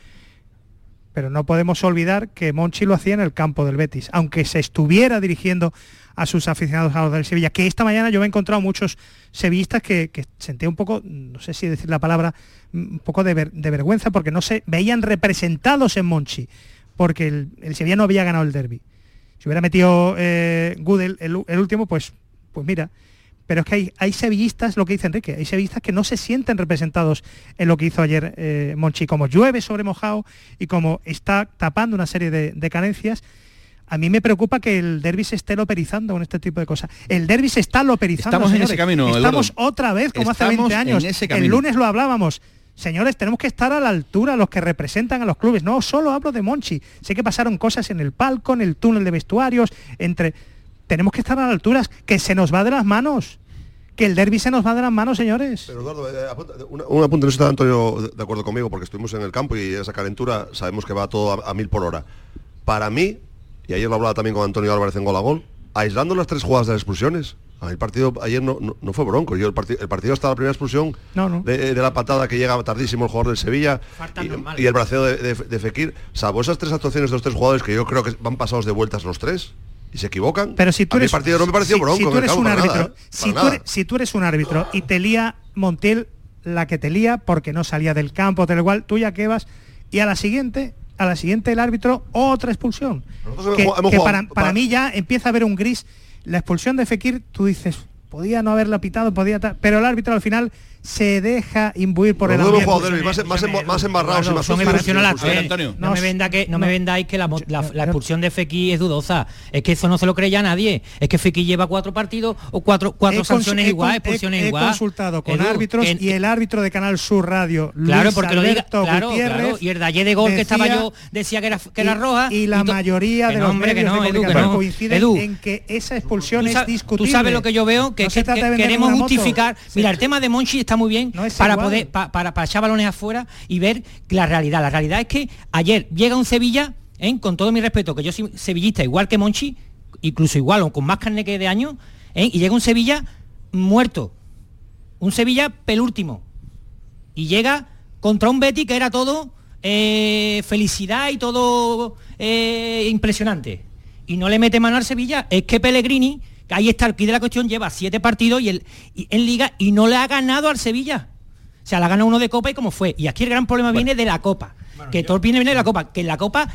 Pero no podemos olvidar que Monchi lo hacía en el campo del Betis, aunque se estuviera dirigiendo a sus aficionados a los del Sevilla, que esta mañana yo me he encontrado muchos sevillistas que, que sentía un poco, no sé si decir la palabra, un poco de, ver- de vergüenza porque no se veían representados en Monchi, porque el, Sevilla no había ganado el derby. Si hubiera metido eh, el, el último, pues, pues mira. Pero es que hay, hay sevillistas, lo que dice Enrique, hay sevillistas que no se sienten representados en lo que hizo ayer eh, Monchi. Como llueve sobre mojado y como está tapando una serie de, de carencias, a mí me preocupa que el derby se esté loperizando con este tipo de cosas. El derby se está loperizando. Estamos en ese camino, Estamos Eduardo. otra vez, como hace Estamos 20 años. en ese el lunes lo hablábamos. Señores, tenemos que estar a la altura los que representan a los clubes. No solo hablo de Monchi. Sé que pasaron cosas en el palco, en el túnel de vestuarios, entre. Tenemos que estar a la altura, que se nos va de las manos. Que el derby se nos va de las manos, señores. Pero Eduardo, eh, apunta- una- un apunte, no está Antonio de- de acuerdo conmigo, porque estuvimos en el campo y esa calentura sabemos que va todo a, a mil por hora. Para mí, y ayer lo hablaba también con Antonio Álvarez en Gol a Gol, aislando las tres jugadas de las expulsiones, a mí el partido ayer no, no- no fue bronco. Yo el, parti- el partido hasta la primera expulsión No, no. De, de la patada que llega tardísimo el jugador del Sevilla y, y el braceo de, de- de Fekir, salvo esas tres actuaciones de los tres jugadores que yo creo que van pasados de vueltas los tres y se equivocan. Pero si tú eres, el partido no me pareció si- bronco. si en tú el eres campo, un árbitro, nada, si, tú eres, si tú eres un árbitro y te lía Montiel la que te lía porque no salía del campo, tal igual, tú ya que vas y a la siguiente, a la siguiente el árbitro otra expulsión. Nosotros Que, hemos para, jugado- para para- mí ya empieza a haber un gris. La expulsión de Fekir, tú dices, podía no haberla pitado, podía pero el árbitro al final se deja imbuir por el ambiente. jugado derbis más, más, más embarrados y Eduardo, más son a Sí, tres. Antonio. No, me venda que no, me vendáis que la, mo- la- la expulsión de Fekir es dudosa. Es que eso no se lo cree ya nadie. Es que Fekir lleva cuatro partidos o cuatro cuatro He sanciones consu- he igual, con- expulsiones he, he igual. consultado con Edu, árbitros y el árbitro de Canal Sur Radio, Claro, Luis porque lo diga, claro, Gutiérrez, claro. Y el de de gol que estaba yo decía que era, que era roja. y la to- mayoría de los medios no, de comunicación no. coinciden en que esa expulsión es discutible. Tú sabes lo que yo veo, que, queremos justificar. Mira, el tema de Monchi está muy bien No para igual. poder pa- para, para echar balones afuera y ver la realidad. La realidad es que ayer llega un Sevilla, ¿eh? con todo mi respeto, que yo soy sevillista igual que Monchi, incluso igual o con más carne que de año, ¿eh? y llega un Sevilla muerto. Un Sevilla pelúltimo. Y llega contra un Betty que era todo eh, felicidad y todo eh, impresionante. Y no le mete mano al Sevilla. Es que Pellegrini, ahí está el quid de la cuestión, lleva siete partidos y, el, y- en liga y no le ha ganado al Sevilla. O sea, la gana uno de Copa y como fue. Y aquí el gran problema viene de la Copa. que todo viene, viene de la Copa. Que en la Copa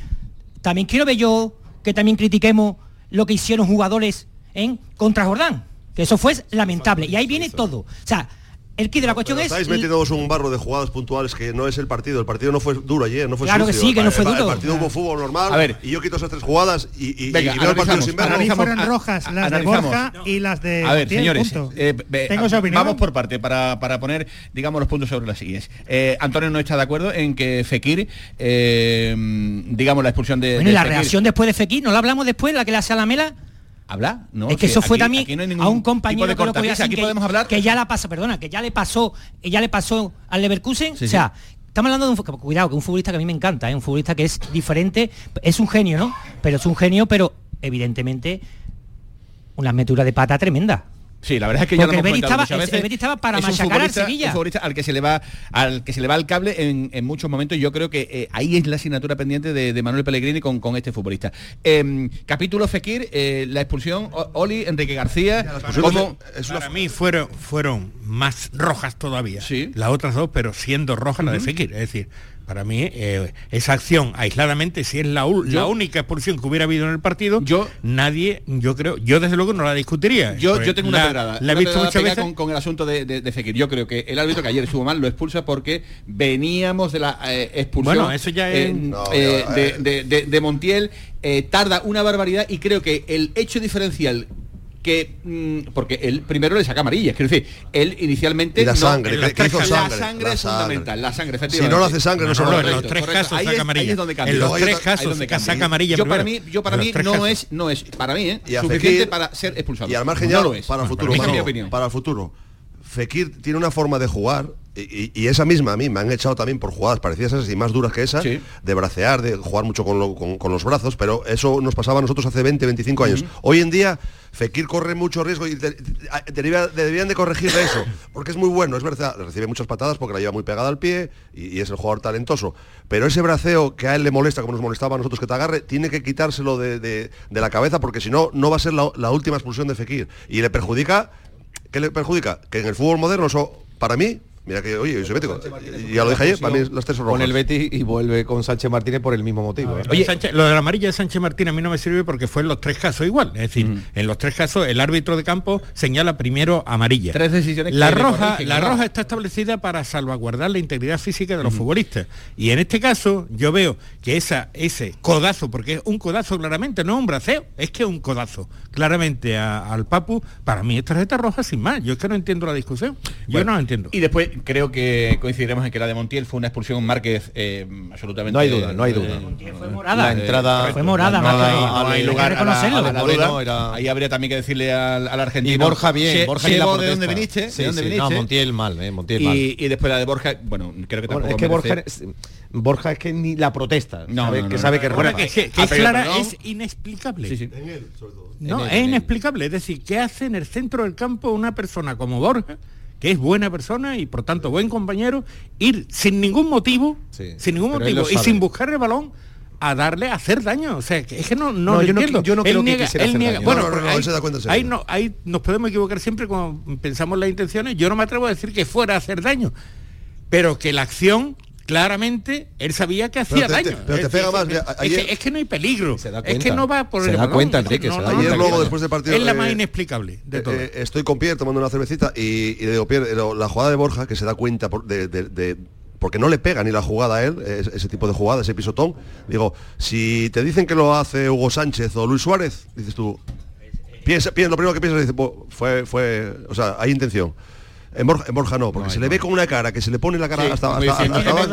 también quiero ver yo que también critiquemos lo que hicieron jugadores en contra Jordán. Que eso fue lamentable. Y ahí viene todo. O sea, el kit de la cuestión Pero es... estáis metiéndonos un barro de jugadas puntuales que no es el partido. El partido no fue duro ayer, no fue Claro que sucio. sí, que no El- fue el- duro. El partido hubo fútbol normal. A ver. y yo quito esas tres jugadas y, y, Venga, y veo el partido sin verlo. Para mí analizamos, fueron a- rojas a- las de. Borja y las de A ver, señores, eh, Tengo esa opinión. vamos por parte para, para poner, digamos, los puntos sobre las sillas. Eh, Antonio no está de acuerdo en que Fekir, eh, digamos, la expulsión de. Bueno, y de la Fekir- reacción después de Fekir, ¿no la hablamos después, la que le hace a la mela? ¿Habla? No, es que eso fue aquí- también aquí no a un compañero de que sin aquí que, podemos hablar- que ya la pasa, perdona, que ya le pasó, ya le pasó al Leverkusen, Sí, o sea, estamos hablando de un cuidado, que un futbolista que a mí me encanta, ¿eh? un futbolista que es diferente, es un genio, ¿no? Pero es un genio, pero evidentemente una metura de pata tremenda. Sí, la verdad es que ya lo Porque hemos el Betis estaba- muchas el veces. Betis estaba para Es un machacar al futbolista- Sevilla. un futbolista al que se le va al que se le va el cable en, en muchos momentos. Yo creo que eh, ahí es la asignatura pendiente de, de Manuel Pellegrini con, con este futbolista. Em, capítulo Fekir, eh, la expulsión, Oli, Enrique García. ¿cómo- Para mí fueron, fueron más rojas todavía. Sí. Las otras dos, pero siendo roja la de. Fekir. Es decir, para mí eh, esa acción aisladamente, si es la, Yo- la única expulsión que hubiera habido en el partido, yo nadie, yo creo, yo desde luego no la discutiría. Yo, Porque yo tengo una la, pedrada. La he una visto muchas veces. con, con el asunto de, de- de Fekir. Yo creo que el árbitro que ayer estuvo mal lo expulsa porque veníamos de la eh, expulsión Bueno, eso ya es- eh, No, eh, de, de- de- de Montiel. eh, tarda una barbaridad y creo que el hecho diferencial que mm, porque él primero le saca amarillas, quiero decir, él inicialmente Y la no- sangre, que- que hizo la sangre es fundamental, la sangre Si no lo hace sangre, no se va a en los tres correcto. casos Ahí saca es- amarilla. ahí es. En los tres es casos donde saca amarilla Yo para mí, yo para mí no casos. es, no es, para mí, ¿eh? Y suficiente Fekir- para ser expulsado. Y al margen no ya lo es. para el futuro, para el futuro. Fekir tiene una forma de jugar y, esa misma a mí me han echado también por jugadas parecidas a esas y más duras que esas, de bracear, de jugar mucho con, lo- con- con los brazos, pero eso nos pasaba a nosotros hace 20, 25 años. Hoy en día Fekir corre mucho riesgo y te- deberían de corregirle eso, [LAUGHS] porque es muy bueno, es verdad, recibe muchas patadas porque la lleva muy pegada al pie y, y es el jugador talentoso, pero ese braceo que a él le molesta, como nos molestaba a nosotros que te agarre, tiene que quitárselo de, de- de la cabeza porque si no, no va a ser la, la última expulsión de Fekir y le perjudica ¿Qué le perjudica? Que en el fútbol moderno eso, para mí, mira que, oye, yo soy bético, y ya lo dije ayer, para mí las tres son con rojas. el Betis y vuelve con Sánchez Martínez por el mismo motivo. ¿eh? Oye, Sánchez- lo de la amarilla de Sánchez Martín a mí no me sirve porque fue en los tres casos igual. Es decir, en los tres casos el árbitro de campo señala primero amarilla. Tres decisiones que La roja, corrigen, la roja está establecida para salvaguardar la integridad física de los futbolistas. Y en este caso yo veo que esa, ese codazo, porque es un codazo claramente, no es un braceo, es que es un codazo claramente a- al Papu, para mí es tarjeta roja sin más. Yo es que no entiendo la discusión. Yo Bueno, no la entiendo. Y después creo que coincidiremos en que la de Montiel fue una expulsión Márquez eh, absolutamente. No hay duda, no hay duda. eh, fue morada. La entrada-. Fue morada, no, más no, que- no hay hay que lugar a la, reconocerlo. a la Moreno duda. era- Ahí habría también que decirle al, al argentino. Y Borja bien, "Che- Borja ni la ¿de dónde viniste? Sí, ¿De dónde sí, viniste? no, Montiel mal, eh, Montiel mal. y, y después la de Borja, bueno, creo que tampoco es que Borja, es- Borja es que ni la protesta, No, sabe, no, que sabe no. que es Bueno, roja. que, que- que Ah, es clara, inexplicable. Sí, sí. No, En él, es en él. inexplicable. Es decir, ¿qué hace en el centro del campo una persona como Borja, que es buena persona y por tanto buen compañero, ir sin ningún motivo, sin ningún motivo y sin buscar el balón a darle a hacer daño? O sea, que es que no, no, No, yo entiendo. qui- yo no Él creo que niega- quisiera él hacer niega- daño. Bueno, No, no, no, pero ahí, él se da cuenta ahí no, ahí nos podemos equivocar siempre cuando pensamos las intenciones. Yo no me atrevo a decir que fuera a hacer daño, pero que la acción claramente él sabía que hacía Pero te- te- daño. pero te Es pega decir, más, es, mira, es que, es que no hay peligro. da es que no va por Se el da balón. cuenta, Es que Enrique, se da Ayer cuenta luego después del partido es la eh, más inexplicable de eh, todas. eh, estoy con Pierre tomando una cervecita y, y le digo, Pierre, la jugada de Borja, que se da cuenta por- de, de- de- porque no le pega ni la jugada a él, es- ese tipo de jugada, ese pisotón. Digo, si te dicen que lo hace Hugo Sánchez o Luis Suárez, dices tú, piensa, piensa lo primero que piensas, dices, "Bo, fue, fue, o sea, hay intención. En Borja, en Borja no, porque se le ve con una cara, que se le pone la cara Sí, hasta,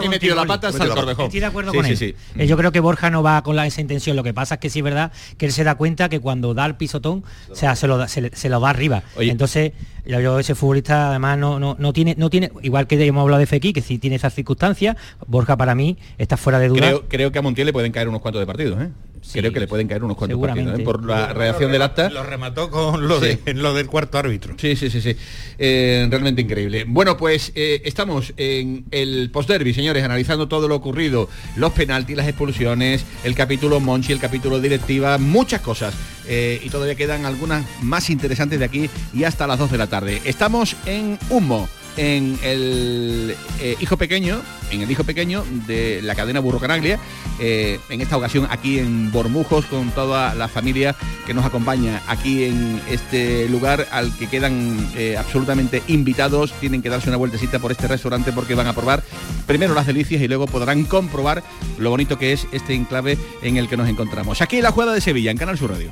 metido la pata hasta el. Corvejón. Estoy de acuerdo Sí, con sí, él. sí. Eh, Yo creo que Borja no va con la, esa intención. Lo que pasa es que sí es verdad que él se da cuenta que cuando da el pisotón, o sea, se lo da, se, le- se lo da arriba. Entonces, yo, yo ese futbolista además no, no, no tiene, no tiene, igual que hemos hablado de Fekir, que sí tiene esas circunstancias, Borja para mí está fuera de duda. Creo, creo que a Montiel le pueden caer unos cuantos de partidos, ¿eh? Creo que le pueden caer unos cuantos partidos, ¿eh? por la reacción del acta. Lo remató con lo, de, en lo del cuarto árbitro. Sí, sí, sí, sí. Eh, realmente increíble. Bueno, pues eh, estamos en el post-derby, señores, analizando todo lo ocurrido, los penaltis, las expulsiones, el capítulo Monchi, el capítulo directiva, muchas cosas. Eh, y todavía quedan algunas más interesantes de aquí y hasta las 2 de la tarde. Estamos en Humo, en el eh, hijo pequeño, en el hijo pequeño de la cadena Burro Canaglia, eh, en esta ocasión aquí en Bormujos con toda la familia que nos acompaña aquí en este lugar al que quedan eh, absolutamente invitados, tienen que darse una vueltecita por este restaurante porque van a probar primero las delicias y luego podrán comprobar lo bonito que es este enclave en el que nos encontramos. Aquí en la jugada de Sevilla, en Canal Sur Radio.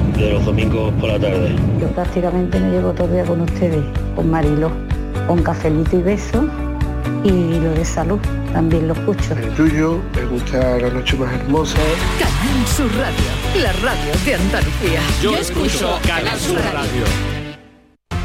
de los domingos por la tarde. Yo prácticamente me llevo todo el día con ustedes, con Marilo, con cafelito y beso y lo de salud también lo escucho. El tuyo, me gusta la noche más hermosa. Canal Sur Radio, la radio de Andalucía. Yo, escucho Canal Sur Radio.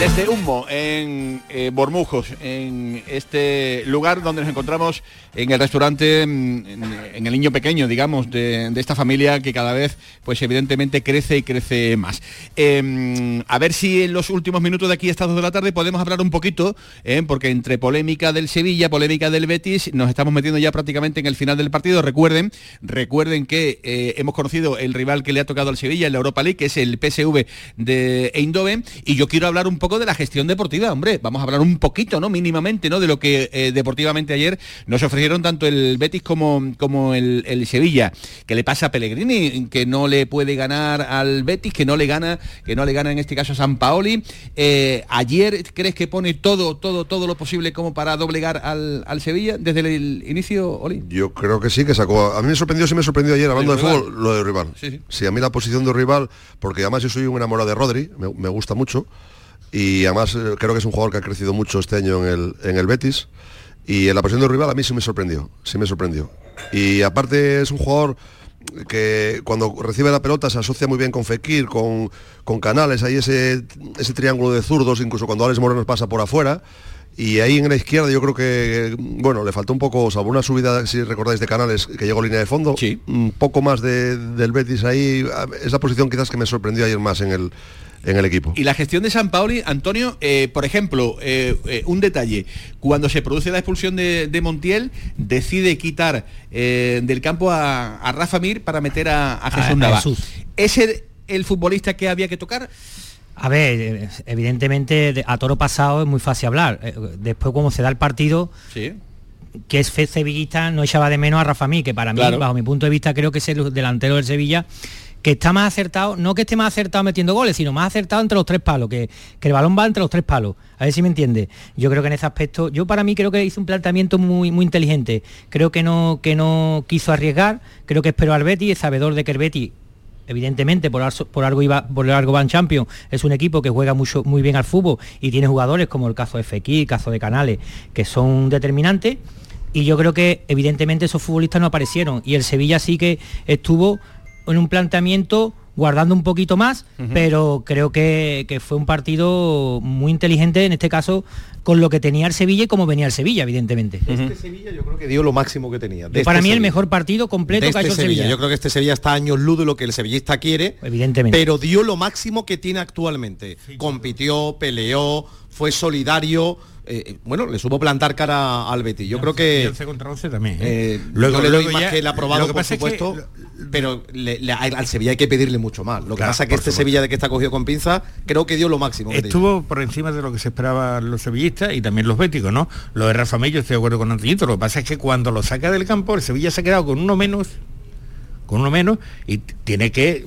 Desde Humo, en eh, Bormujos, en este lugar donde nos encontramos en el restaurante, mm, en, el niño pequeño, digamos, de, esta familia que cada vez, pues evidentemente crece y crece más. Eh, a ver si en los últimos minutos de aquí a estas dos de la tarde podemos hablar un poquito, eh, porque entre polémica del Sevilla, polémica del Betis, nos estamos metiendo ya prácticamente en el final del partido. Recuerden, recuerden que eh, hemos conocido el rival que le ha tocado al Sevilla en la Europa League, que es el PSV de Eindhoven, y yo quiero hablar un poco de la gestión deportiva, hombre, vamos a hablar un poquito, ¿no? Mínimamente, ¿no? De lo que eh, deportivamente ayer nos ofrecieron tanto el Betis como, como el, el Sevilla. ¿Qué le pasa a Pellegrini? Que no le puede ganar al Betis, que no le gana, que no le gana en este caso a San Paoli. Eh, ayer crees que pone todo, todo, todo lo posible como para doblegar al, al Sevilla desde el inicio, Oli. Yo creo que sí, que sacó. A mí me sorprendió, sí me sorprendió ayer, hablando de rival. fútbol, lo de rival. Sí, sí. a mí la posición de rival, porque además yo soy un enamorado de Rodri, me, me gusta mucho. Y además eh, creo que es un jugador que ha crecido mucho este año en el, en el Betis. Y en la posición de rival a mí sí me sorprendió, sí me sorprendió. Y aparte es un jugador que cuando recibe la pelota se asocia muy bien con Fekir, con, con Canales, ahí ese, ese triángulo de zurdos, incluso cuando Alex Moreno pasa por afuera. Y ahí en la izquierda yo creo que, bueno, le faltó un poco, salvo una subida, si recordáis, de Canales, que llegó línea de fondo, un poco más de- del Betis ahí, es la posición quizás que me sorprendió ayer más en el, en el equipo. Y la gestión de San Paoli, Antonio, eh, por ejemplo, eh, eh, un detalle, cuando se produce la expulsión de, de Montiel, decide quitar eh, del campo a, a Rafa Mir para meter a, a Jesús a Nava. Jesús. ¿Es el, el futbolista que había que tocar? A ver, eh, evidentemente de- a toro pasado es muy fácil hablar. Eh, Después como se da el partido, Sí. que es fe sevillista, no echaba de menos a Rafa Mí, que para mí, bajo mi punto de vista, creo que es el delantero del Sevilla que está más acertado, no que esté más acertado metiendo goles, sino más acertado entre los tres palos, que, que el balón va entre los tres palos. A ver si me entiende. Yo creo que en ese aspecto, yo para mí creo que hizo un planteamiento muy, muy inteligente. Creo que no, que no quiso arriesgar, creo que esperó al Betis, es sabedor de que el Betis evidentemente por, por algo iba por van Champions, es un equipo que juega mucho, muy bien al fútbol y tiene jugadores como el caso de Fekir, el caso de Canales, que son determinantes. Y yo creo que evidentemente esos futbolistas no aparecieron. Y el Sevilla sí que estuvo en un planteamiento guardando un poquito más, pero creo que, fue un partido muy inteligente en este caso con lo que tenía el Sevilla y como venía el Sevilla, evidentemente. Este Sevilla yo creo que dio lo máximo que tenía. para este mí el mejor partido completo que ha este hecho Sevilla. Yo creo que este Sevilla está años luz de lo que el sevillista quiere, evidentemente. pero dio lo máximo que tiene actualmente. Compitió, peleó, fue solidario, eh, eh, bueno, le supo plantar cara al Betis. Yo creo que... contra también. ¿eh? luego, le doy más que el aprobado, por supuesto, pero al Sevilla hay que pedirle mucho más. Lo que pasa es que este Sevilla de que está cogido con pinza, creo que dio lo máximo. Estuvo por encima de lo que se esperaban los sevillistas y también los béticos, ¿no? Lo de Rafa Mello estoy de acuerdo con Antillito. Lo que pasa es que cuando lo saca del campo, el Sevilla se ha quedado con uno menos con uno menos y tiene que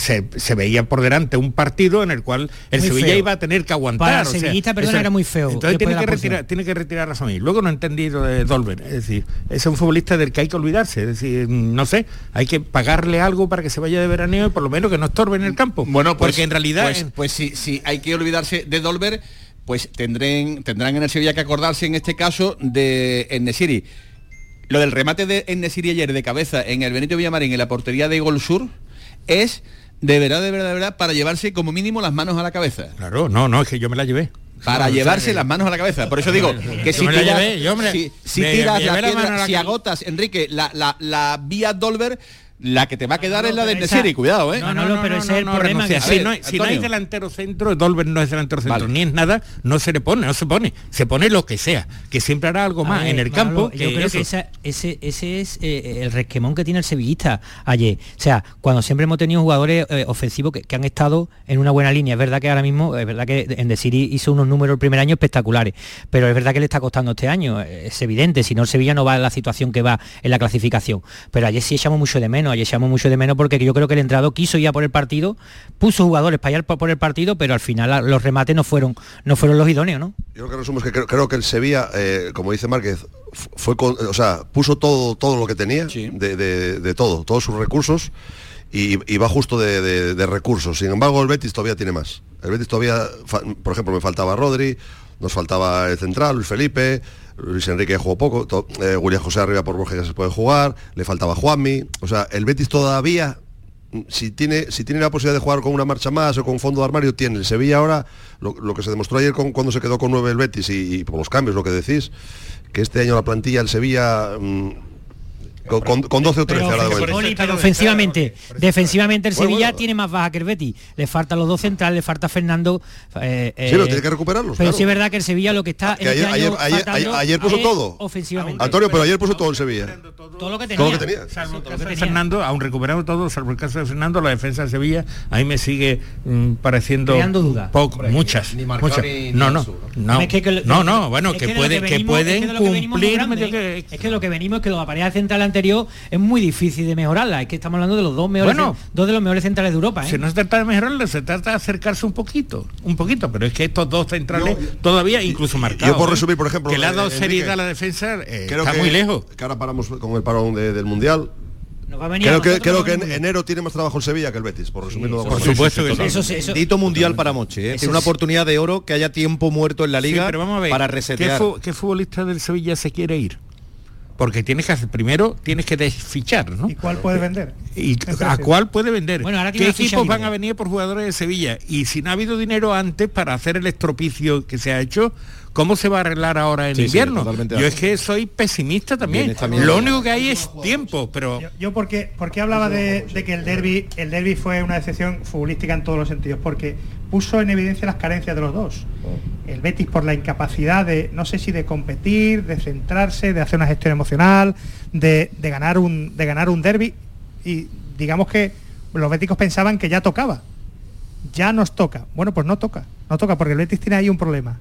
se, veía por delante un partido en el cual el Sevilla iba a tener que aguantar. Para el sevillista, perdón, era muy feo. Entonces tiene que, retirar, tiene que retirar a familia. Luego no he entendido de Dolber, es decir, es un futbolista del que hay que olvidarse, es decir, no sé, hay que pagarle algo para que se vaya de veraneo y por lo menos que no estorbe en el campo. Bueno, pues, porque en realidad pues, pues si, si hay que olvidarse de Dolber, pues tendrán, tendrán en el Sevilla que acordarse en este caso de Enesiri lo del remate de Enesiri ayer de cabeza en el Benito Villamarín en la portería de Gol Sur es de verdad, de verdad, de verdad, para llevarse como mínimo las manos a la cabeza. Claro, no, no, es que yo me la llevé. Para llevarse las manos a la cabeza. Por eso digo que si tiras, si, tiras la si agotas, Enrique, la, la, la vía Dolber, la que te va a quedar es la de Nesiri, cuidado, ¿eh? No, no, no, pero ese es el problema. Que si, no, si no hay delantero centro, Dolber no es delantero centro, ni es nada, no se le pone, no se pone. Se pone lo que sea, que siempre hará algo más en el campo. yo creo que ese, ese es eh, el resquemón que tiene el sevillista ayer. O sea, cuando siempre hemos tenido jugadores eh, ofensivos que, han estado en una buena línea. Es verdad que ahora mismo, es verdad que en Nesiri hizo unos números el primer año espectaculares, pero es verdad que le está costando este año. Es evidente, si no el Sevilla no va en la situación que va en la clasificación. Pero ayer sí echamos mucho de menos ayer echamos mucho de menos porque yo creo que el entrado quiso ir a por el partido, puso jugadores para ir por el partido, pero al final los remates no fueron, no fueron los idóneos, ¿no? Yo creo que resumo que creo, que el Sevilla, eh, como dice Márquez, fue o sea, puso todo, todo lo que tenía, de, todo, todos sus recursos. Y, va justo de, recursos. Sin embargo, el Betis todavía tiene más. El Betis todavía, por ejemplo, me faltaba Rodri, nos faltaba el central, Luis Felipe, Luis Enrique jugó poco, eh, William José arriba por Borges se puede jugar, le faltaba Juanmi, o sea, el Betis todavía mm, si tiene, si tiene la posibilidad de jugar con una marcha más o con fondo de armario, tiene. El Sevilla ahora, lo, que se demostró ayer con, cuando se quedó con nueve el Betis y, por los cambios, lo que decís, que este año la plantilla el Sevilla mm, con, 12 o 13 pero, ofensivamente, defensivamente el Sevilla tiene más baja que el Betis. Le faltan los dos centrales, le falta Fernando. Eh, sí, lo tiene que recuperarlos. Pero sí es verdad que el Sevilla lo que está. Ayer, ayer, ayer, puso todo. Ofensivamente. Antonio, pero ayer puso todo el Sevilla. Todo lo que tenía. Todo lo que tenía. Salvo Fernando, aún recuperado todo, salvo el caso de Fernando, la defensa de Sevilla, a mí me sigue mm, pareciendo. duda. Poco, muchas. muchas. no, no. No, no, no, bueno, que, puede, que, pueden cumplir. Es que lo que venimos es que los aparejos centrales es muy difícil de mejorarla. Es que estamos hablando de los dos mejores, dos de los mejores centrales de Europa. Si ¿eh? no se trata de mejorarla, se trata de acercarse un poquito, un poquito, pero es que estos dos centrales todavía incluso marcados. Yo por ¿eh? resumir, por ejemplo, que le ha dado seriedad a la defensa, eh, está muy lejos. Que ahora paramos con el parón del mundial. creo que, creo que en enero tiene más trabajo el Sevilla que el Betis, por resumirlo. por supuesto Dito mundial para Moche. Es una oportunidad de oro que haya tiempo muerto en la liga pero vamos a ver, para resetear. ¿qué, futbolista del Sevilla se quiere ir? Porque tienes que hacer primero tienes que desfichar ¿no? y cuál puede vender y a cuál puede vender bueno, ahora qué equipos van a venir por jugadores de Sevilla y si no ha habido dinero antes para hacer el estropicio que se ha hecho ¿Cómo se va a arreglar ahora en invierno? yo es que soy pesimista también. Lo único que hay es tiempo, pero... Yo, porque, porque hablaba de, que el derby, el derby fue una decepción futbolística en todos los sentidos, porque puso en evidencia las carencias de los dos. El Betis por la incapacidad de, no sé si de competir, de centrarse, de hacer una gestión emocional, de, ganar un de ganar un derby. Y digamos que los béticos pensaban que ya tocaba. Ya nos toca. Bueno, pues no toca. No toca porque el Betis tiene ahí un problema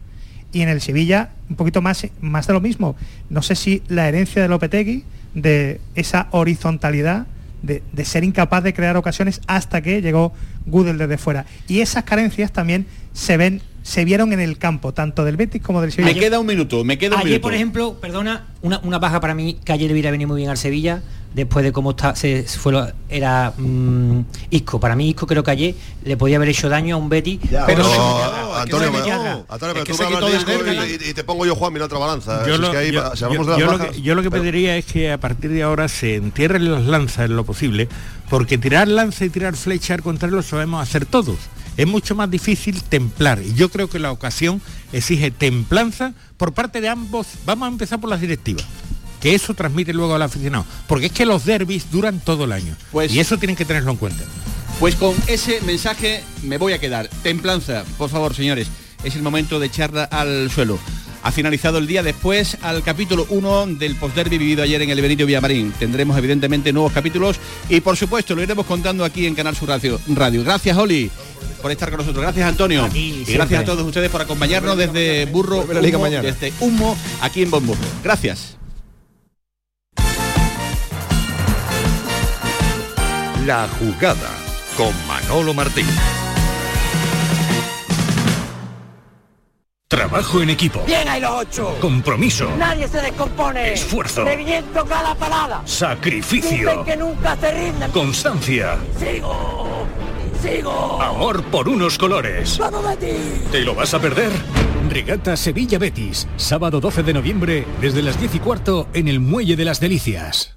y en el Sevilla un poquito más, más de lo mismo. No sé si la herencia de Lopetegui, de esa horizontalidad, de, ser incapaz de crear ocasiones hasta que llegó Gudel desde fuera. Y esas carencias también se ven se vieron en el campo, tanto del Betis como del Sevilla. Me queda un minuto, me queda un ayer, por ejemplo, perdona, una, baja para mí, que ayer hubiera venido muy bien al Sevilla, después de cómo está, se fue lo- era mm, Isco. Para mí Isco creo que ayer le podía haber hecho daño a un Betty, pero No, Antonio, pero Es que tú se me quitó hablas de del Isco y, y te pongo yo Juan en otra balanza. Yo lo, es que ahí, yo- si hablamos yo- de las yo lo bajas, que, yo lo que pero- pediría es que a partir de ahora se entierren las lanzas en lo posible, porque tirar lanza y tirar flecha al contrario lo sabemos hacer todos. Es mucho más difícil templar y yo creo que la ocasión exige templanza por parte de ambos. Vamos a empezar por las directivas. Que eso transmite luego al aficionado. Porque es que los derbis duran todo el año. Pues- y eso tienen que tenerlo en cuenta. Pues con ese mensaje me voy a quedar. Templanza, por favor, señores. Es el momento de echarla al suelo. Ha finalizado el día después al capítulo 1 del postderby vivido ayer en el Benito Villamarín. Tendremos evidentemente nuevos capítulos y por supuesto lo iremos contando aquí en Canal Sur Radio. Radio. Gracias, Oli, por estar con nosotros. Gracias, Antonio. y gracias a todos ustedes por acompañarnos desde Burro, Humo, desde Humo, aquí en Bombo. Gracias. La jugada con Manolo Martín. Trabajo en equipo. Bien ahí los ocho. Compromiso. Nadie se descompone. Esfuerzo. Reviento cada parada. Sacrificio. Dicen que nunca se rinden. Constancia. Sigo. Sigo. Amor por unos colores. ¡Vamos, Betis! ¿Te lo vas a perder? Regata Sevilla Betis, sábado 12 de noviembre, desde las 10 y cuarto en el Muelle de las Delicias.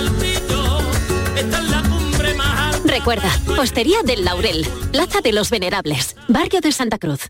Recuerda, Hostería del Laurel, Plaza de los Venerables, Barrio de Santa Cruz.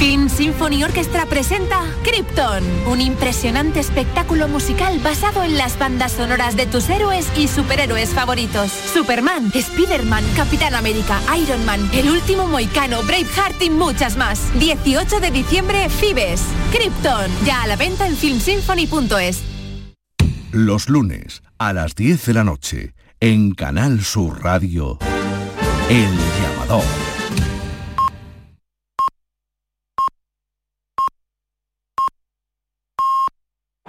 Film Symphony Orchestra presenta Krypton, un impresionante espectáculo musical basado en las bandas sonoras de tus héroes y superhéroes favoritos. Superman, Spider-Man, Capitán América, Iron Man, El Último Moicano, Braveheart y muchas más. 18 de diciembre, Fibes. Krypton, ya a la venta en filmsymphony.es. Los lunes a las 10 de la noche en Canal Sur Radio, El Llamador.